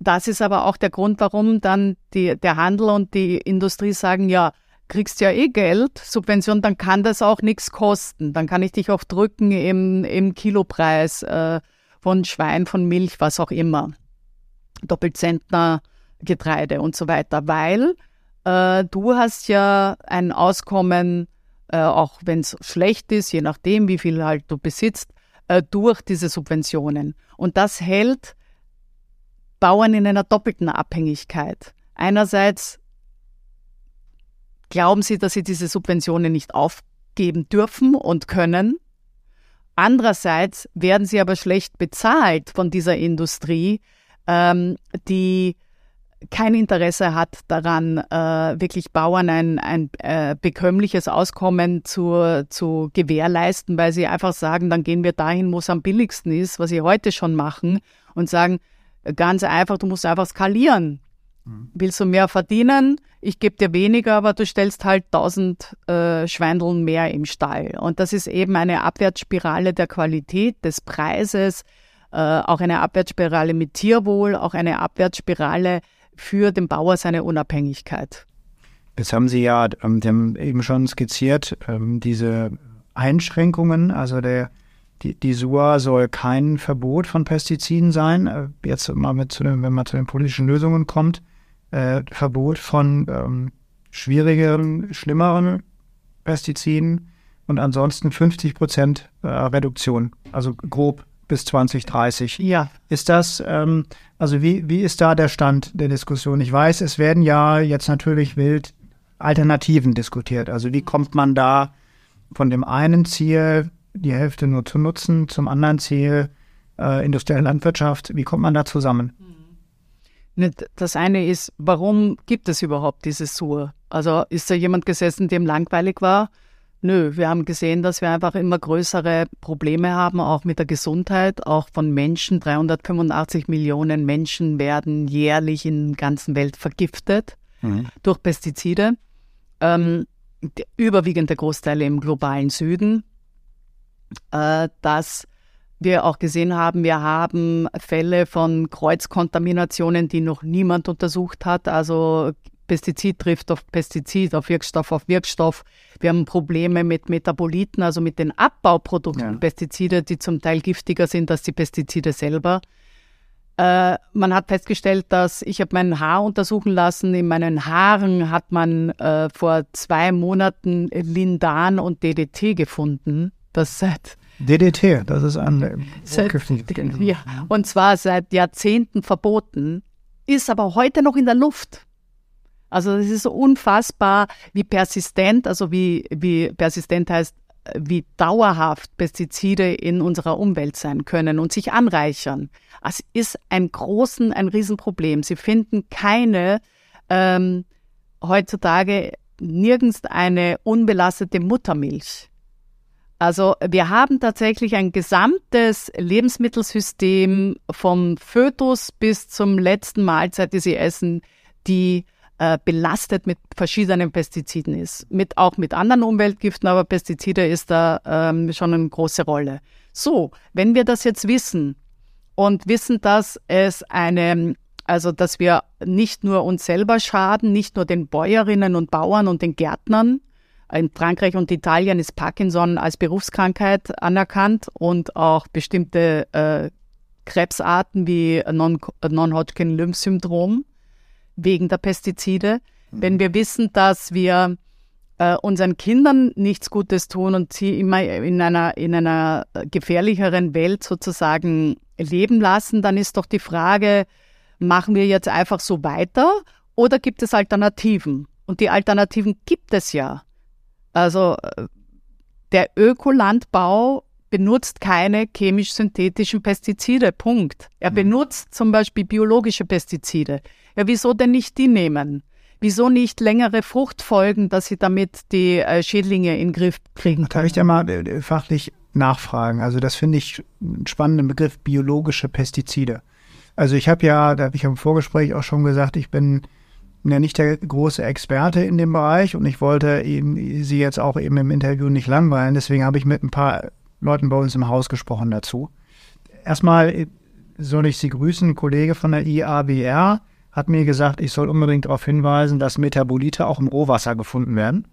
das ist aber auch der Grund, warum dann die, der Handel und die Industrie sagen, ja, kriegst ja eh Geld, Subvention, dann kann das auch nichts kosten. Dann kann ich dich auch drücken im, im Kilopreis. Äh, von Schwein, von Milch, was auch immer. Doppelzentner Getreide und so weiter, weil äh, du hast ja ein Auskommen, äh, auch wenn es schlecht ist, je nachdem, wie viel halt du besitzt, äh, durch diese Subventionen. Und das hält Bauern in einer doppelten Abhängigkeit. Einerseits glauben sie, dass sie diese Subventionen nicht aufgeben dürfen und können, Andererseits werden sie aber schlecht bezahlt von dieser Industrie, ähm, die kein Interesse hat daran, äh, wirklich Bauern ein, ein äh, bekömmliches Auskommen zu, zu gewährleisten, weil sie einfach sagen, dann gehen wir dahin, wo es am billigsten ist, was sie heute schon machen, und sagen, ganz einfach, du musst einfach skalieren. Mhm. Willst du mehr verdienen? ich gebe dir weniger, aber du stellst halt tausend äh, Schweindeln mehr im Stall. Und das ist eben eine Abwärtsspirale der Qualität, des Preises. äh, auch eine Abwärtsspirale mit Tierwohl, auch eine Abwärtsspirale für den Bauer seine Unabhängigkeit. Jetzt haben Sie ja ähm, Sie haben eben schon skizziert, ähm, diese Einschränkungen, also der, die, die SUA soll kein Verbot von Pestiziden sein. Äh, jetzt mal mit zu den, wenn man zu den politischen Lösungen kommt, äh, Verbot von ähm, schwierigeren, schlimmeren Pestiziden und ansonsten 50 Prozent äh, Reduktion, also grob bis 2030. Ja. Ist das, ähm, also wie, wie ist da der Stand der Diskussion? Ich weiß, es werden ja jetzt natürlich wild Alternativen diskutiert. Also wie kommt man da von dem einen Ziel, die Hälfte nur zu nutzen, zum anderen Ziel, äh, industrielle Landwirtschaft, wie kommt man da zusammen? Ne, das eine ist, warum gibt es überhaupt dieses Sur? Also ist da jemand gesessen, dem langweilig war? Nö, wir haben gesehen, dass wir einfach immer größere Probleme haben, auch mit der Gesundheit, auch von Menschen. 385 Millionen Menschen werden jährlich in der ganzen Welt vergiftet mhm. durch Pestizide. Ähm, der überwiegende Großteil im globalen Süden. Äh, dass wir auch gesehen haben, wir haben Fälle von Kreuzkontaminationen, die noch niemand untersucht hat. Also Pestizid trifft auf Pestizid, auf Wirkstoff auf Wirkstoff. Wir haben Probleme mit Metaboliten, also mit den Abbauprodukten ja. Pestizide, die zum Teil giftiger sind als die Pestizide selber. Äh, man hat festgestellt, dass ich habe mein Haar untersuchen lassen. In meinen Haaren hat man äh, vor zwei Monaten Lindan und DDT gefunden. Das seit DDT, das ist ein seit, ja, und zwar seit Jahrzehnten verboten, ist aber heute noch in der Luft. Also es ist so unfassbar, wie persistent, also wie, wie persistent heißt, wie dauerhaft Pestizide in unserer Umwelt sein können und sich anreichern. Es ist ein großen, ein Riesenproblem. Sie finden keine ähm, heutzutage nirgends eine unbelastete Muttermilch. Also wir haben tatsächlich ein gesamtes Lebensmittelsystem vom Fötus bis zum letzten Mahlzeit, die sie essen, die äh, belastet mit verschiedenen Pestiziden ist. Mit, auch mit anderen Umweltgiften, aber Pestizide ist da ähm, schon eine große Rolle. So, wenn wir das jetzt wissen und wissen, dass es eine, also dass wir nicht nur uns selber schaden, nicht nur den Bäuerinnen und Bauern und den Gärtnern, in Frankreich und Italien ist Parkinson als Berufskrankheit anerkannt und auch bestimmte äh, Krebsarten wie Non-Hodgkin-Lymphsyndrom wegen der Pestizide. Mhm. Wenn wir wissen, dass wir äh, unseren Kindern nichts Gutes tun und sie immer in einer, in einer gefährlicheren Welt sozusagen leben lassen, dann ist doch die Frage, machen wir jetzt einfach so weiter oder gibt es Alternativen? Und die Alternativen gibt es ja. Also äh, der Ökolandbau benutzt keine chemisch-synthetischen Pestizide. Punkt. Er mhm. benutzt zum Beispiel biologische Pestizide. Ja, wieso denn nicht die nehmen? Wieso nicht längere Fruchtfolgen, dass sie damit die äh, Schädlinge in den Griff kriegen? Darf ich da mal äh, fachlich nachfragen? Also das finde ich einen spannenden Begriff, biologische Pestizide. Also ich habe ja, da habe ich im Vorgespräch auch schon gesagt, ich bin ja nicht der große Experte in dem Bereich und ich wollte eben Sie jetzt auch eben im Interview nicht langweilen. Deswegen habe ich mit ein paar Leuten bei uns im Haus gesprochen dazu. Erstmal soll ich Sie grüßen, Kollege von der IABR hat mir gesagt, ich soll unbedingt darauf hinweisen, dass Metabolite auch im Rohwasser gefunden werden.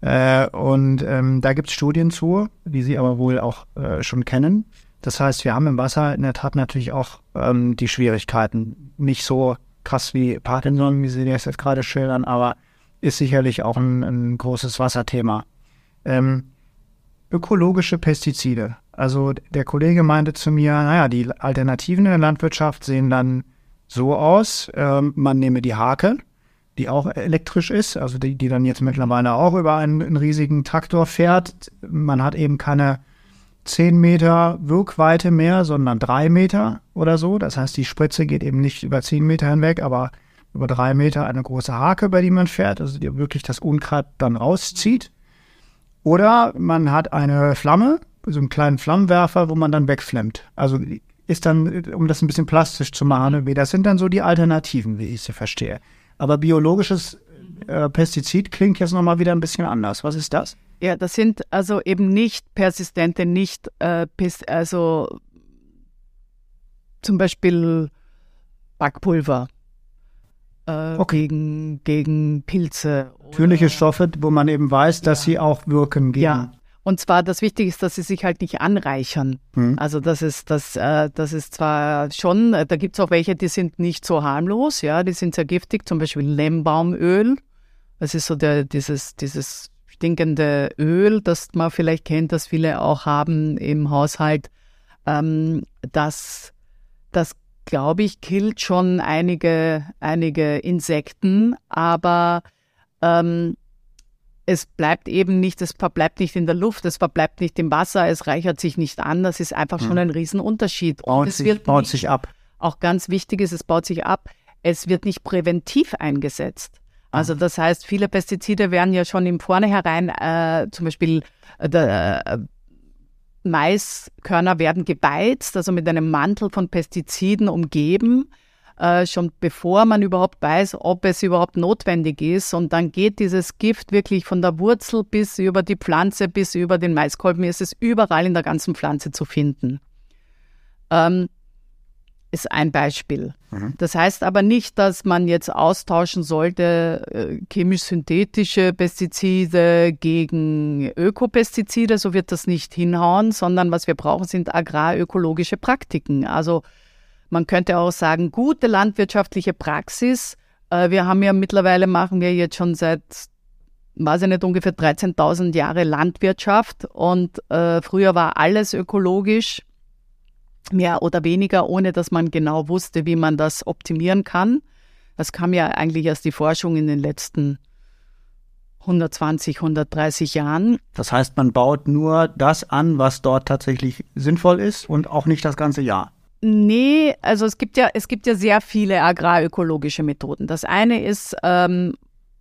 Äh, und ähm, da gibt es Studien zu, die Sie aber wohl auch äh, schon kennen. Das heißt, wir haben im Wasser in der Tat natürlich auch ähm, die Schwierigkeiten. Nicht so krass wie Parkinson, wie Sie das jetzt gerade schildern, aber ist sicherlich auch ein, ein großes Wasserthema. Ähm, ökologische Pestizide. Also der Kollege meinte zu mir, naja, die Alternativen in der Landwirtschaft sehen dann so aus, ähm, man nehme die Hake, die auch elektrisch ist, also die, die dann jetzt mittlerweile auch über einen, einen riesigen Traktor fährt. Man hat eben keine 10 Meter Wirkweite mehr, sondern 3 Meter oder so. Das heißt, die Spritze geht eben nicht über 10 Meter hinweg, aber über 3 Meter eine große Hake, bei die man fährt, also die wirklich das Unkraut dann rauszieht. Oder man hat eine Flamme, so einen kleinen Flammenwerfer, wo man dann wegflemmt. Also ist dann, um das ein bisschen plastisch zu machen, das sind dann so die Alternativen, wie ich sie verstehe. Aber biologisches äh, Pestizid klingt jetzt nochmal wieder ein bisschen anders. Was ist das? Ja, das sind also eben nicht persistente, nicht äh, also zum Beispiel Backpulver äh, Okay. gegen, gegen Pilze. Natürliche Stoffe, wo man eben weiß, dass sie auch wirken gegen. Ja. Und zwar das Wichtige ist, dass sie sich halt nicht anreichern. Hm. Also das ist das, äh, das ist zwar schon, äh, da gibt es auch welche, die sind nicht so harmlos, ja, die sind sehr giftig, zum Beispiel Lemmbaumöl. Das ist so der, dieses, dieses stinkende Öl, das man vielleicht kennt, das viele auch haben im Haushalt. Ähm, das, das glaube ich, killt schon einige, einige Insekten, aber ähm, es bleibt eben nicht, es verbleibt nicht in der Luft, es verbleibt nicht im Wasser, es reichert sich nicht an. Das ist einfach schon ein Riesenunterschied. Und Baut, es sich, baut nicht, sich ab. auch ganz wichtig ist, es baut sich ab, es wird nicht präventiv eingesetzt. Also das heißt, viele Pestizide werden ja schon im Vornherein, äh, zum Beispiel äh, der, äh, Maiskörner werden gebeizt, also mit einem Mantel von Pestiziden umgeben, äh, schon bevor man überhaupt weiß, ob es überhaupt notwendig ist. Und dann geht dieses Gift wirklich von der Wurzel bis über die Pflanze, bis über den Maiskolben, ist es überall in der ganzen Pflanze zu finden. Ähm, ist ein Beispiel. Das heißt aber nicht, dass man jetzt austauschen sollte äh, chemisch-synthetische Pestizide gegen Ökopestizide, so wird das nicht hinhauen, sondern was wir brauchen, sind agrarökologische Praktiken. Also man könnte auch sagen, gute landwirtschaftliche Praxis. Äh, wir haben ja mittlerweile, machen wir jetzt schon seit, weiß ich nicht, ungefähr 13.000 Jahre Landwirtschaft und äh, früher war alles ökologisch mehr oder weniger, ohne dass man genau wusste, wie man das optimieren kann. Das kam ja eigentlich erst die Forschung in den letzten 120, 130 Jahren. Das heißt, man baut nur das an, was dort tatsächlich sinnvoll ist und auch nicht das ganze Jahr. Nee, also es gibt ja, es gibt ja sehr viele agrarökologische Methoden. Das eine ist, ähm,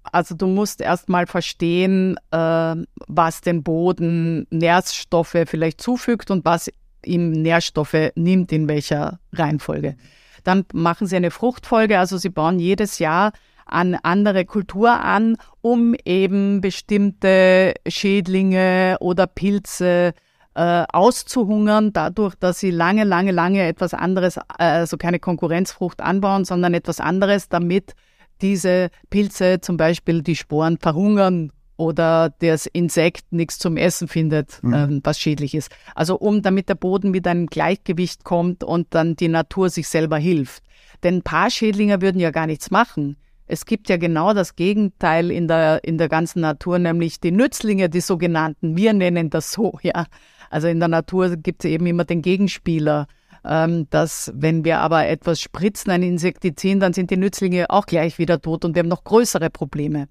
also du musst erstmal verstehen, äh, was dem Boden Nährstoffe vielleicht zufügt und was ihm Nährstoffe nimmt, in welcher Reihenfolge. Dann machen sie eine Fruchtfolge, also sie bauen jedes Jahr an andere Kultur an, um eben bestimmte Schädlinge oder Pilze äh, auszuhungern, dadurch, dass sie lange, lange, lange etwas anderes, äh, also keine Konkurrenzfrucht anbauen, sondern etwas anderes, damit diese Pilze zum Beispiel die Sporen verhungern oder das Insekt nichts zum Essen findet, ähm, was schädlich ist. Also um, damit der Boden wieder in Gleichgewicht kommt und dann die Natur sich selber hilft. Denn ein paar Schädlinge würden ja gar nichts machen. Es gibt ja genau das Gegenteil in der, in der ganzen Natur, nämlich die Nützlinge, die sogenannten. Wir nennen das so, ja. Also in der Natur gibt es eben immer den Gegenspieler. Ähm, dass wenn wir aber etwas spritzen, ein Insektizid, dann sind die Nützlinge auch gleich wieder tot und wir haben noch größere Probleme.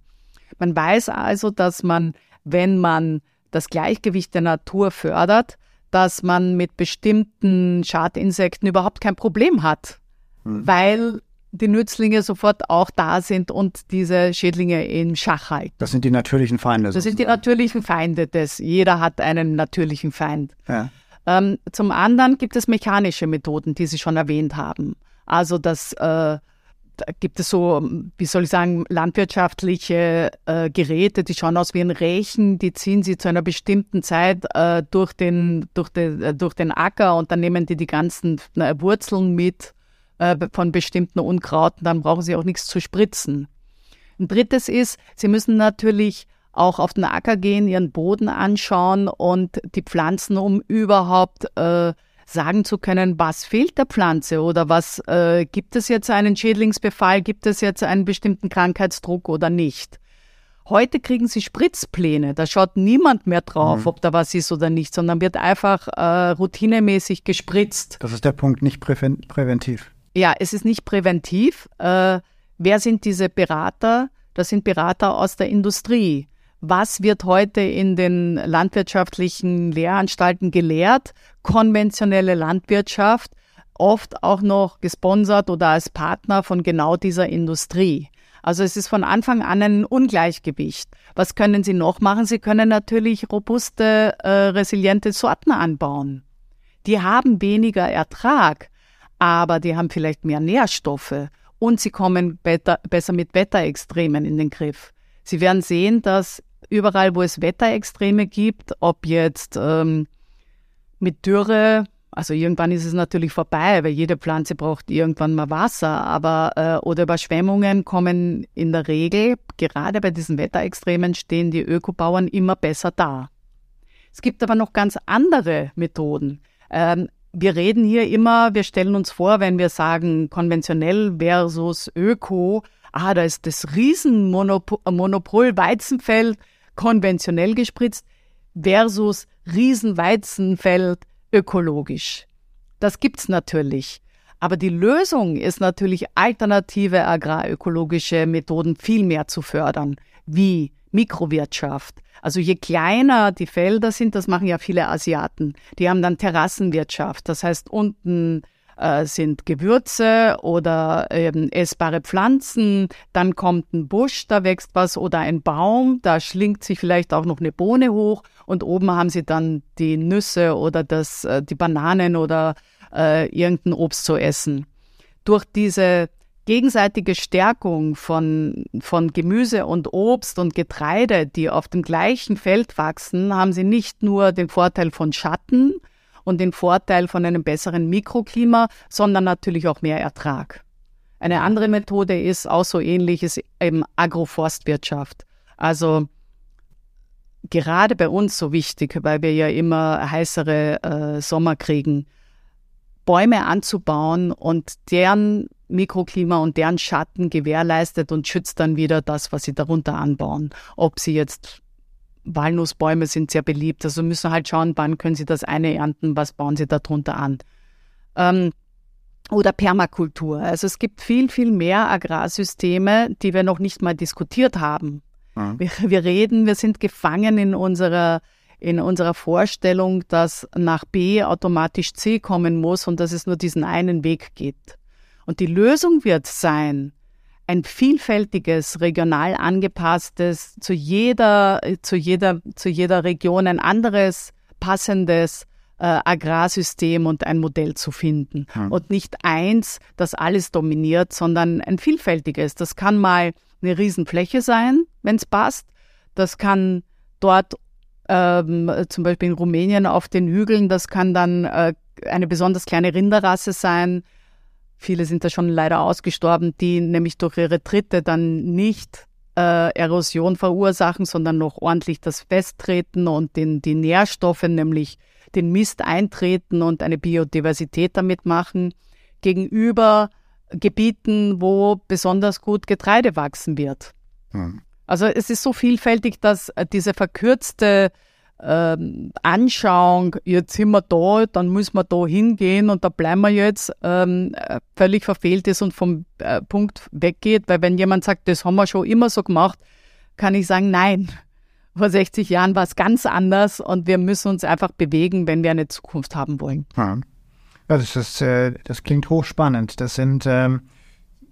Man weiß also, dass man, wenn man das Gleichgewicht der Natur fördert, dass man mit bestimmten Schadinsekten überhaupt kein Problem hat, weil die Nützlinge sofort auch da sind und diese Schädlinge im Schach halten. Das sind die natürlichen Feinde. Das sind die natürlichen Feinde des. Jeder hat einen natürlichen Feind. ja. Ähm, zum anderen gibt es mechanische Methoden, die Sie schon erwähnt haben. Also das äh, da gibt es so, wie soll ich sagen, landwirtschaftliche äh, Geräte, die schauen aus wie ein Rechen, die ziehen sie zu einer bestimmten Zeit äh, durch, den, durch, den, äh, durch den Acker und dann nehmen die die ganzen äh, Wurzeln mit äh, von bestimmten Unkrauten, dann brauchen sie auch nichts zu spritzen. Ein drittes ist, sie müssen natürlich auch auf den Acker gehen, ihren Boden anschauen und die Pflanzen, um überhaupt äh, sagen zu können, was fehlt der Pflanze oder was äh, gibt es jetzt einen Schädlingsbefall, gibt es jetzt einen bestimmten Krankheitsdruck oder nicht. Heute kriegen sie Spritzpläne, da schaut niemand mehr drauf, ob da was ist oder nicht, sondern wird einfach äh, routinemäßig gespritzt. Das ist der Punkt, nicht präven präventiv. Ja, es ist nicht präventiv. Äh, wer sind diese Berater? Das sind Berater aus der Industrie. Was wird heute in den landwirtschaftlichen Lehranstalten gelehrt? Konventionelle Landwirtschaft, oft auch noch gesponsert oder als Partner von genau dieser Industrie. Also es ist von Anfang an ein Ungleichgewicht. Was können Sie noch machen? Sie können natürlich robuste, äh, resiliente Sorten anbauen. Die haben weniger Ertrag, aber die haben vielleicht mehr Nährstoffe und sie kommen better, besser mit Wetterextremen in den Griff. Sie werden sehen, dass überall, wo es Wetterextreme gibt, ob jetzt ähm, mit Dürre, Also irgendwann ist es natürlich vorbei, weil jede Pflanze braucht irgendwann mal Wasser. Aber äh, oder Überschwemmungen kommen in der Regel, gerade bei diesen Wetterextremen, stehen die Ökobauern immer besser da. Es gibt aber noch ganz andere Methoden. Ähm, wir reden hier immer, wir stellen uns vor, wenn wir sagen konventionell versus Öko, ah, da ist das Riesenmonopol Weizenfeld konventionell gespritzt versus Riesenweizenfeld ökologisch. Das gibt's natürlich. Aber die Lösung ist natürlich, alternative agrarökologische Methoden viel mehr zu fördern, wie Mikrowirtschaft. Also je kleiner die Felder sind, das machen ja viele Asiaten, die haben dann Terrassenwirtschaft. Das heißt, unten äh, sind Gewürze oder ähm, essbare Pflanzen, dann kommt ein Busch, da wächst was oder ein Baum, da schlingt sich vielleicht auch noch eine Bohne hoch und oben haben sie dann die Nüsse oder das, äh, die Bananen oder äh, irgendein Obst zu essen. Durch diese gegenseitige Stärkung von, von Gemüse und Obst und Getreide, die auf dem gleichen Feld wachsen, haben sie nicht nur den Vorteil von Schatten, und den Vorteil von einem besseren Mikroklima, sondern natürlich auch mehr Ertrag. Eine andere Methode ist auch so ähnlich, ist eben Agroforstwirtschaft. Also gerade bei uns so wichtig, weil wir ja immer heißere äh, Sommer kriegen, Bäume anzubauen und deren Mikroklima und deren Schatten gewährleistet und schützt dann wieder das, was sie darunter anbauen. Ob sie jetzt Walnussbäume sind sehr beliebt. Also müssen halt schauen, wann können Sie das eine ernten, was bauen Sie darunter an. Ähm, oder Permakultur. Also es gibt viel, viel mehr Agrarsysteme, die wir noch nicht mal diskutiert haben. Mhm. Wir, wir reden, wir sind gefangen in unserer, in unserer Vorstellung, dass nach B automatisch C kommen muss und dass es nur diesen einen Weg gibt. Und die Lösung wird sein, ein vielfältiges, regional angepasstes, zu jeder, zu jeder, zu jeder Region ein anderes, passendes äh, Agrarsystem und ein Modell zu finden. Hm. Und nicht eins, das alles dominiert, sondern ein vielfältiges. Das kann mal eine Riesenfläche sein, wenn es passt. Das kann dort ähm, zum Beispiel in Rumänien auf den Hügeln, das kann dann äh, eine besonders kleine Rinderrasse sein viele sind da schon leider ausgestorben, die nämlich durch ihre Tritte dann nicht äh, Erosion verursachen, sondern noch ordentlich das Festtreten und den, die Nährstoffe, nämlich den Mist eintreten und eine Biodiversität damit machen, gegenüber Gebieten, wo besonders gut Getreide wachsen wird. Hm. Also es ist so vielfältig, dass äh, diese verkürzte ähm, Anschauung, jetzt sind wir da, dann müssen wir da hingehen und da bleiben wir jetzt, ähm, völlig verfehlt ist und vom äh, Punkt weggeht. Weil wenn jemand sagt, das haben wir schon immer so gemacht, kann ich sagen, nein. (laughs) Vor 60 Jahren war es ganz anders und wir müssen uns einfach bewegen, wenn wir eine Zukunft haben wollen. Ja, das, ist, äh, das klingt hochspannend. Das sind ähm,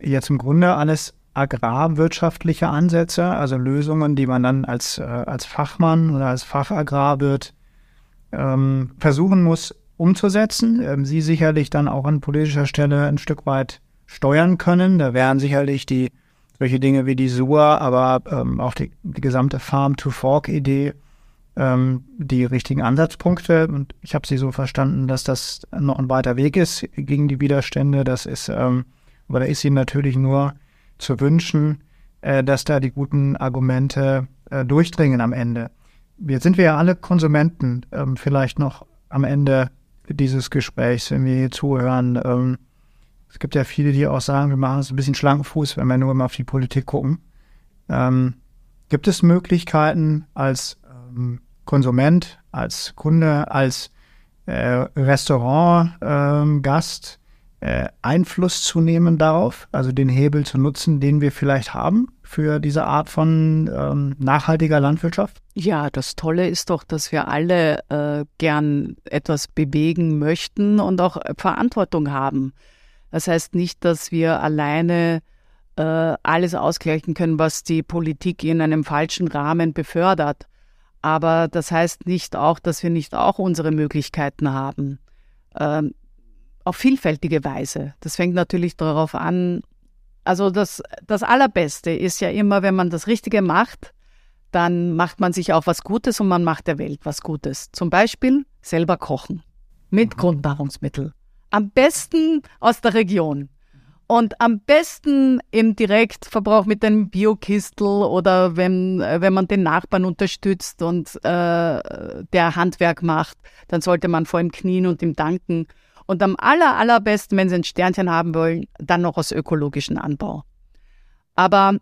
jetzt im Grunde alles agrarwirtschaftliche Ansätze, also Lösungen, die man dann als, äh, als Fachmann oder als Fachagrarwirt ähm, versuchen muss umzusetzen. Ähm, Sie sicherlich dann auch an politischer Stelle ein Stück weit steuern können. Da wären sicherlich die solche Dinge wie die SUA, aber ähm, auch die, die gesamte Farm-to-Fork-Idee ähm, die richtigen Ansatzpunkte. Und ich habe Sie so verstanden, dass das noch ein weiter Weg ist gegen die Widerstände. Das ist, ähm, aber da ist Ihnen natürlich nur zu wünschen, äh, dass da die guten Argumente äh, durchdringen am Ende. Wir sind wir ja alle Konsumenten, ähm, vielleicht noch am Ende dieses Gesprächs, wenn wir hier zuhören. Ähm, es gibt ja viele, die auch sagen, wir machen es ein bisschen schlanken Fuß, wenn wir nur immer auf die Politik gucken. Ähm, gibt es Möglichkeiten als ähm, Konsument, als Kunde, als äh, Restaurantgast, äh, Einfluss zu nehmen darauf, also den Hebel zu nutzen, den wir vielleicht haben für diese Art von ähm, nachhaltiger Landwirtschaft? Ja, das Tolle ist doch, dass wir alle äh, gern etwas bewegen möchten und auch Verantwortung haben. Das heißt nicht, dass wir alleine äh, alles ausgleichen können, was die Politik in einem falschen Rahmen befördert. Aber das heißt nicht auch, dass wir nicht auch unsere Möglichkeiten haben. Ähm, auf vielfältige Weise. Das fängt natürlich darauf an, also das, das Allerbeste ist ja immer, wenn man das Richtige macht, dann macht man sich auch was Gutes und man macht der Welt was Gutes. Zum Beispiel selber kochen. mit Grundnahrungsmitteln. Am besten aus der Region. Und am besten im Direktverbrauch mit einem Biokistel oder wenn, wenn man den Nachbarn unterstützt und äh, der Handwerk macht, dann sollte man vor ihm knien und ihm danken. Und am aller, allerbesten, wenn Sie ein Sternchen haben wollen, dann noch aus ökologischen Anbau. Aber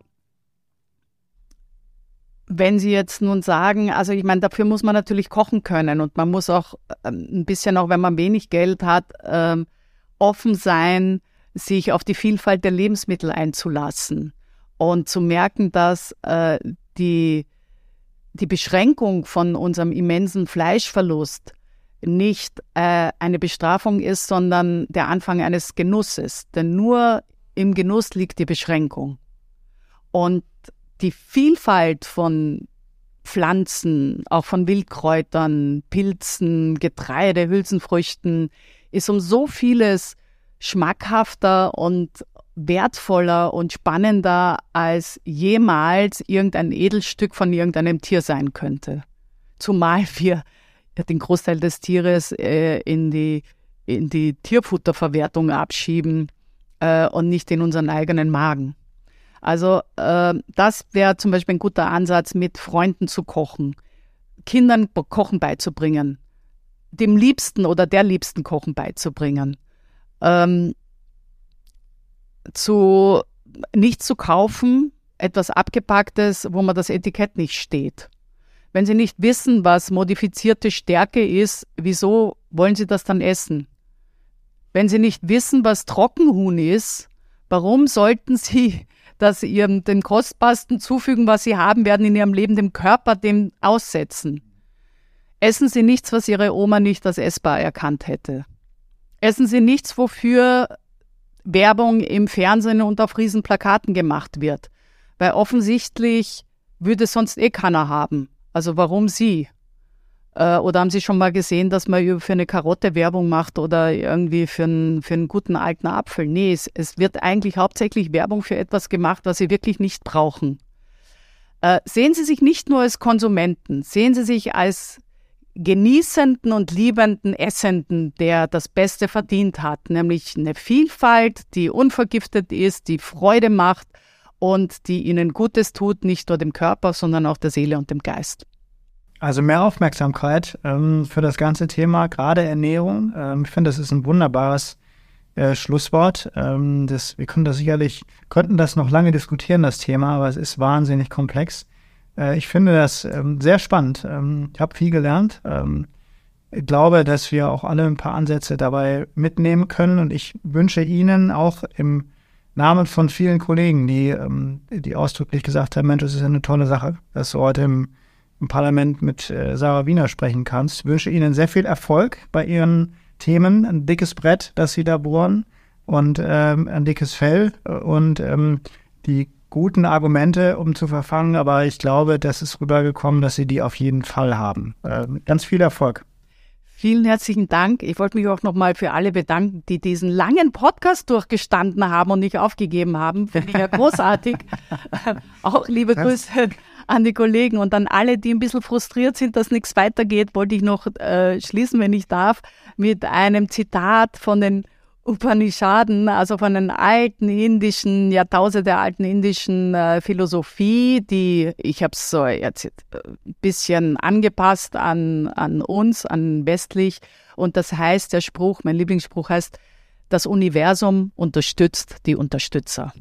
wenn Sie jetzt nun sagen, also ich meine, dafür muss man natürlich kochen können und man muss auch ähm, ein bisschen, auch wenn man wenig Geld hat, ähm, offen sein, sich auf die Vielfalt der Lebensmittel einzulassen und zu merken, dass äh, die, die Beschränkung von unserem immensen Fleischverlust nicht äh, eine Bestrafung ist, sondern der Anfang eines Genusses. Denn nur im Genuss liegt die Beschränkung. Und die Vielfalt von Pflanzen, auch von Wildkräutern, Pilzen, Getreide, Hülsenfrüchten, ist um so vieles schmackhafter und wertvoller und spannender als jemals irgendein Edelstück von irgendeinem Tier sein könnte. Zumal wir den Großteil des Tieres äh, in, die, in die Tierfutterverwertung abschieben äh, und nicht in unseren eigenen Magen. Also äh, das wäre zum Beispiel ein guter Ansatz, mit Freunden zu kochen, Kindern Kochen beizubringen, dem Liebsten oder der Liebsten Kochen beizubringen ähm, zu nicht zu kaufen, etwas Abgepacktes, wo man das Etikett nicht steht. Wenn Sie nicht wissen, was modifizierte Stärke ist, wieso wollen Sie das dann essen? Wenn Sie nicht wissen, was Trockenhuhn ist, warum sollten Sie (laughs) das Ihrem dem Kostbarsten zufügen, was Sie haben werden in Ihrem Leben, dem Körper dem aussetzen? Essen Sie nichts, was Ihre Oma nicht als essbar erkannt hätte. Essen Sie nichts, wofür Werbung im Fernsehen und auf Riesenplakaten gemacht wird. Weil offensichtlich würde sonst eh keiner haben. Also warum Sie? Äh, oder haben Sie schon mal gesehen, dass man für eine Karotte Werbung macht oder irgendwie für einen, für einen guten alten Apfel? Nee, es, es wird eigentlich hauptsächlich Werbung für etwas gemacht, was Sie wirklich nicht brauchen. Äh, sehen Sie sich nicht nur als Konsumenten, sehen Sie sich als genießenden und liebenden Essenden, der das Beste verdient hat, nämlich eine Vielfalt, die unvergiftet ist, die Freude macht und die ihnen Gutes tut, nicht nur dem Körper, sondern auch der Seele und dem Geist. Also mehr Aufmerksamkeit ähm, für das ganze Thema, gerade Ernährung. Ähm, ich finde, das ist ein wunderbares äh, Schlusswort. Ähm, das, wir können das sicherlich, könnten das noch lange diskutieren, das Thema, aber es ist wahnsinnig komplex. Äh, ich finde das ähm, sehr spannend. Ähm, ich habe viel gelernt. Ähm, ich glaube, dass wir auch alle ein paar Ansätze dabei mitnehmen können und ich wünsche Ihnen auch im Namen von vielen Kollegen, die, ähm, die ausdrücklich gesagt haben, Mensch, das ist eine tolle Sache, dass du heute im, im Parlament mit äh, Sarah Wiener sprechen kannst. Ich wünsche Ihnen sehr viel Erfolg bei Ihren Themen, ein dickes Brett, das Sie da bohren und ähm, ein dickes Fell und ähm, die guten Argumente, um zu verfangen, aber ich glaube, das ist rübergekommen, dass sie die auf jeden Fall haben. Äh, ganz viel Erfolg. Vielen herzlichen Dank. Ich wollte mich auch nochmal für alle bedanken, die diesen langen Podcast durchgestanden haben und nicht aufgegeben haben. Finde ich ja großartig. (laughs) auch liebe Grüße an die Kollegen und an alle, die ein bisschen frustriert sind, dass nichts weitergeht, wollte ich noch äh, schließen, wenn ich darf, mit einem Zitat von den Upanishaden, also von den alten indischen, Jahrtausende alten indischen äh, Philosophie, die, ich habe es so jetzt ein äh, bisschen angepasst an, an uns, an westlich. Und das heißt, der Spruch, mein Lieblingsspruch heißt, das Universum unterstützt die Unterstützer.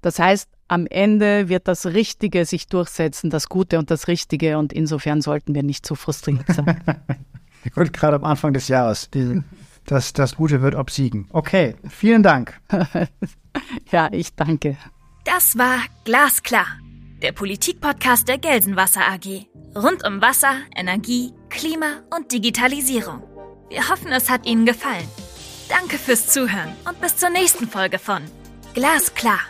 Das heißt, am Ende wird das Richtige sich durchsetzen, das Gute und das Richtige. Und insofern sollten wir nicht zu frustriert sein. (laughs) Gut, gerade am Anfang des Jahres. Diese das, das Gute wird obsiegen. Okay, vielen Dank. (laughs) ja, ich danke. Das war Glasklar, der Politikpodcast der Gelsenwasser AG. Rund um Wasser, Energie, Klima und Digitalisierung. Wir hoffen, es hat Ihnen gefallen. Danke fürs Zuhören und bis zur nächsten Folge von Glasklar.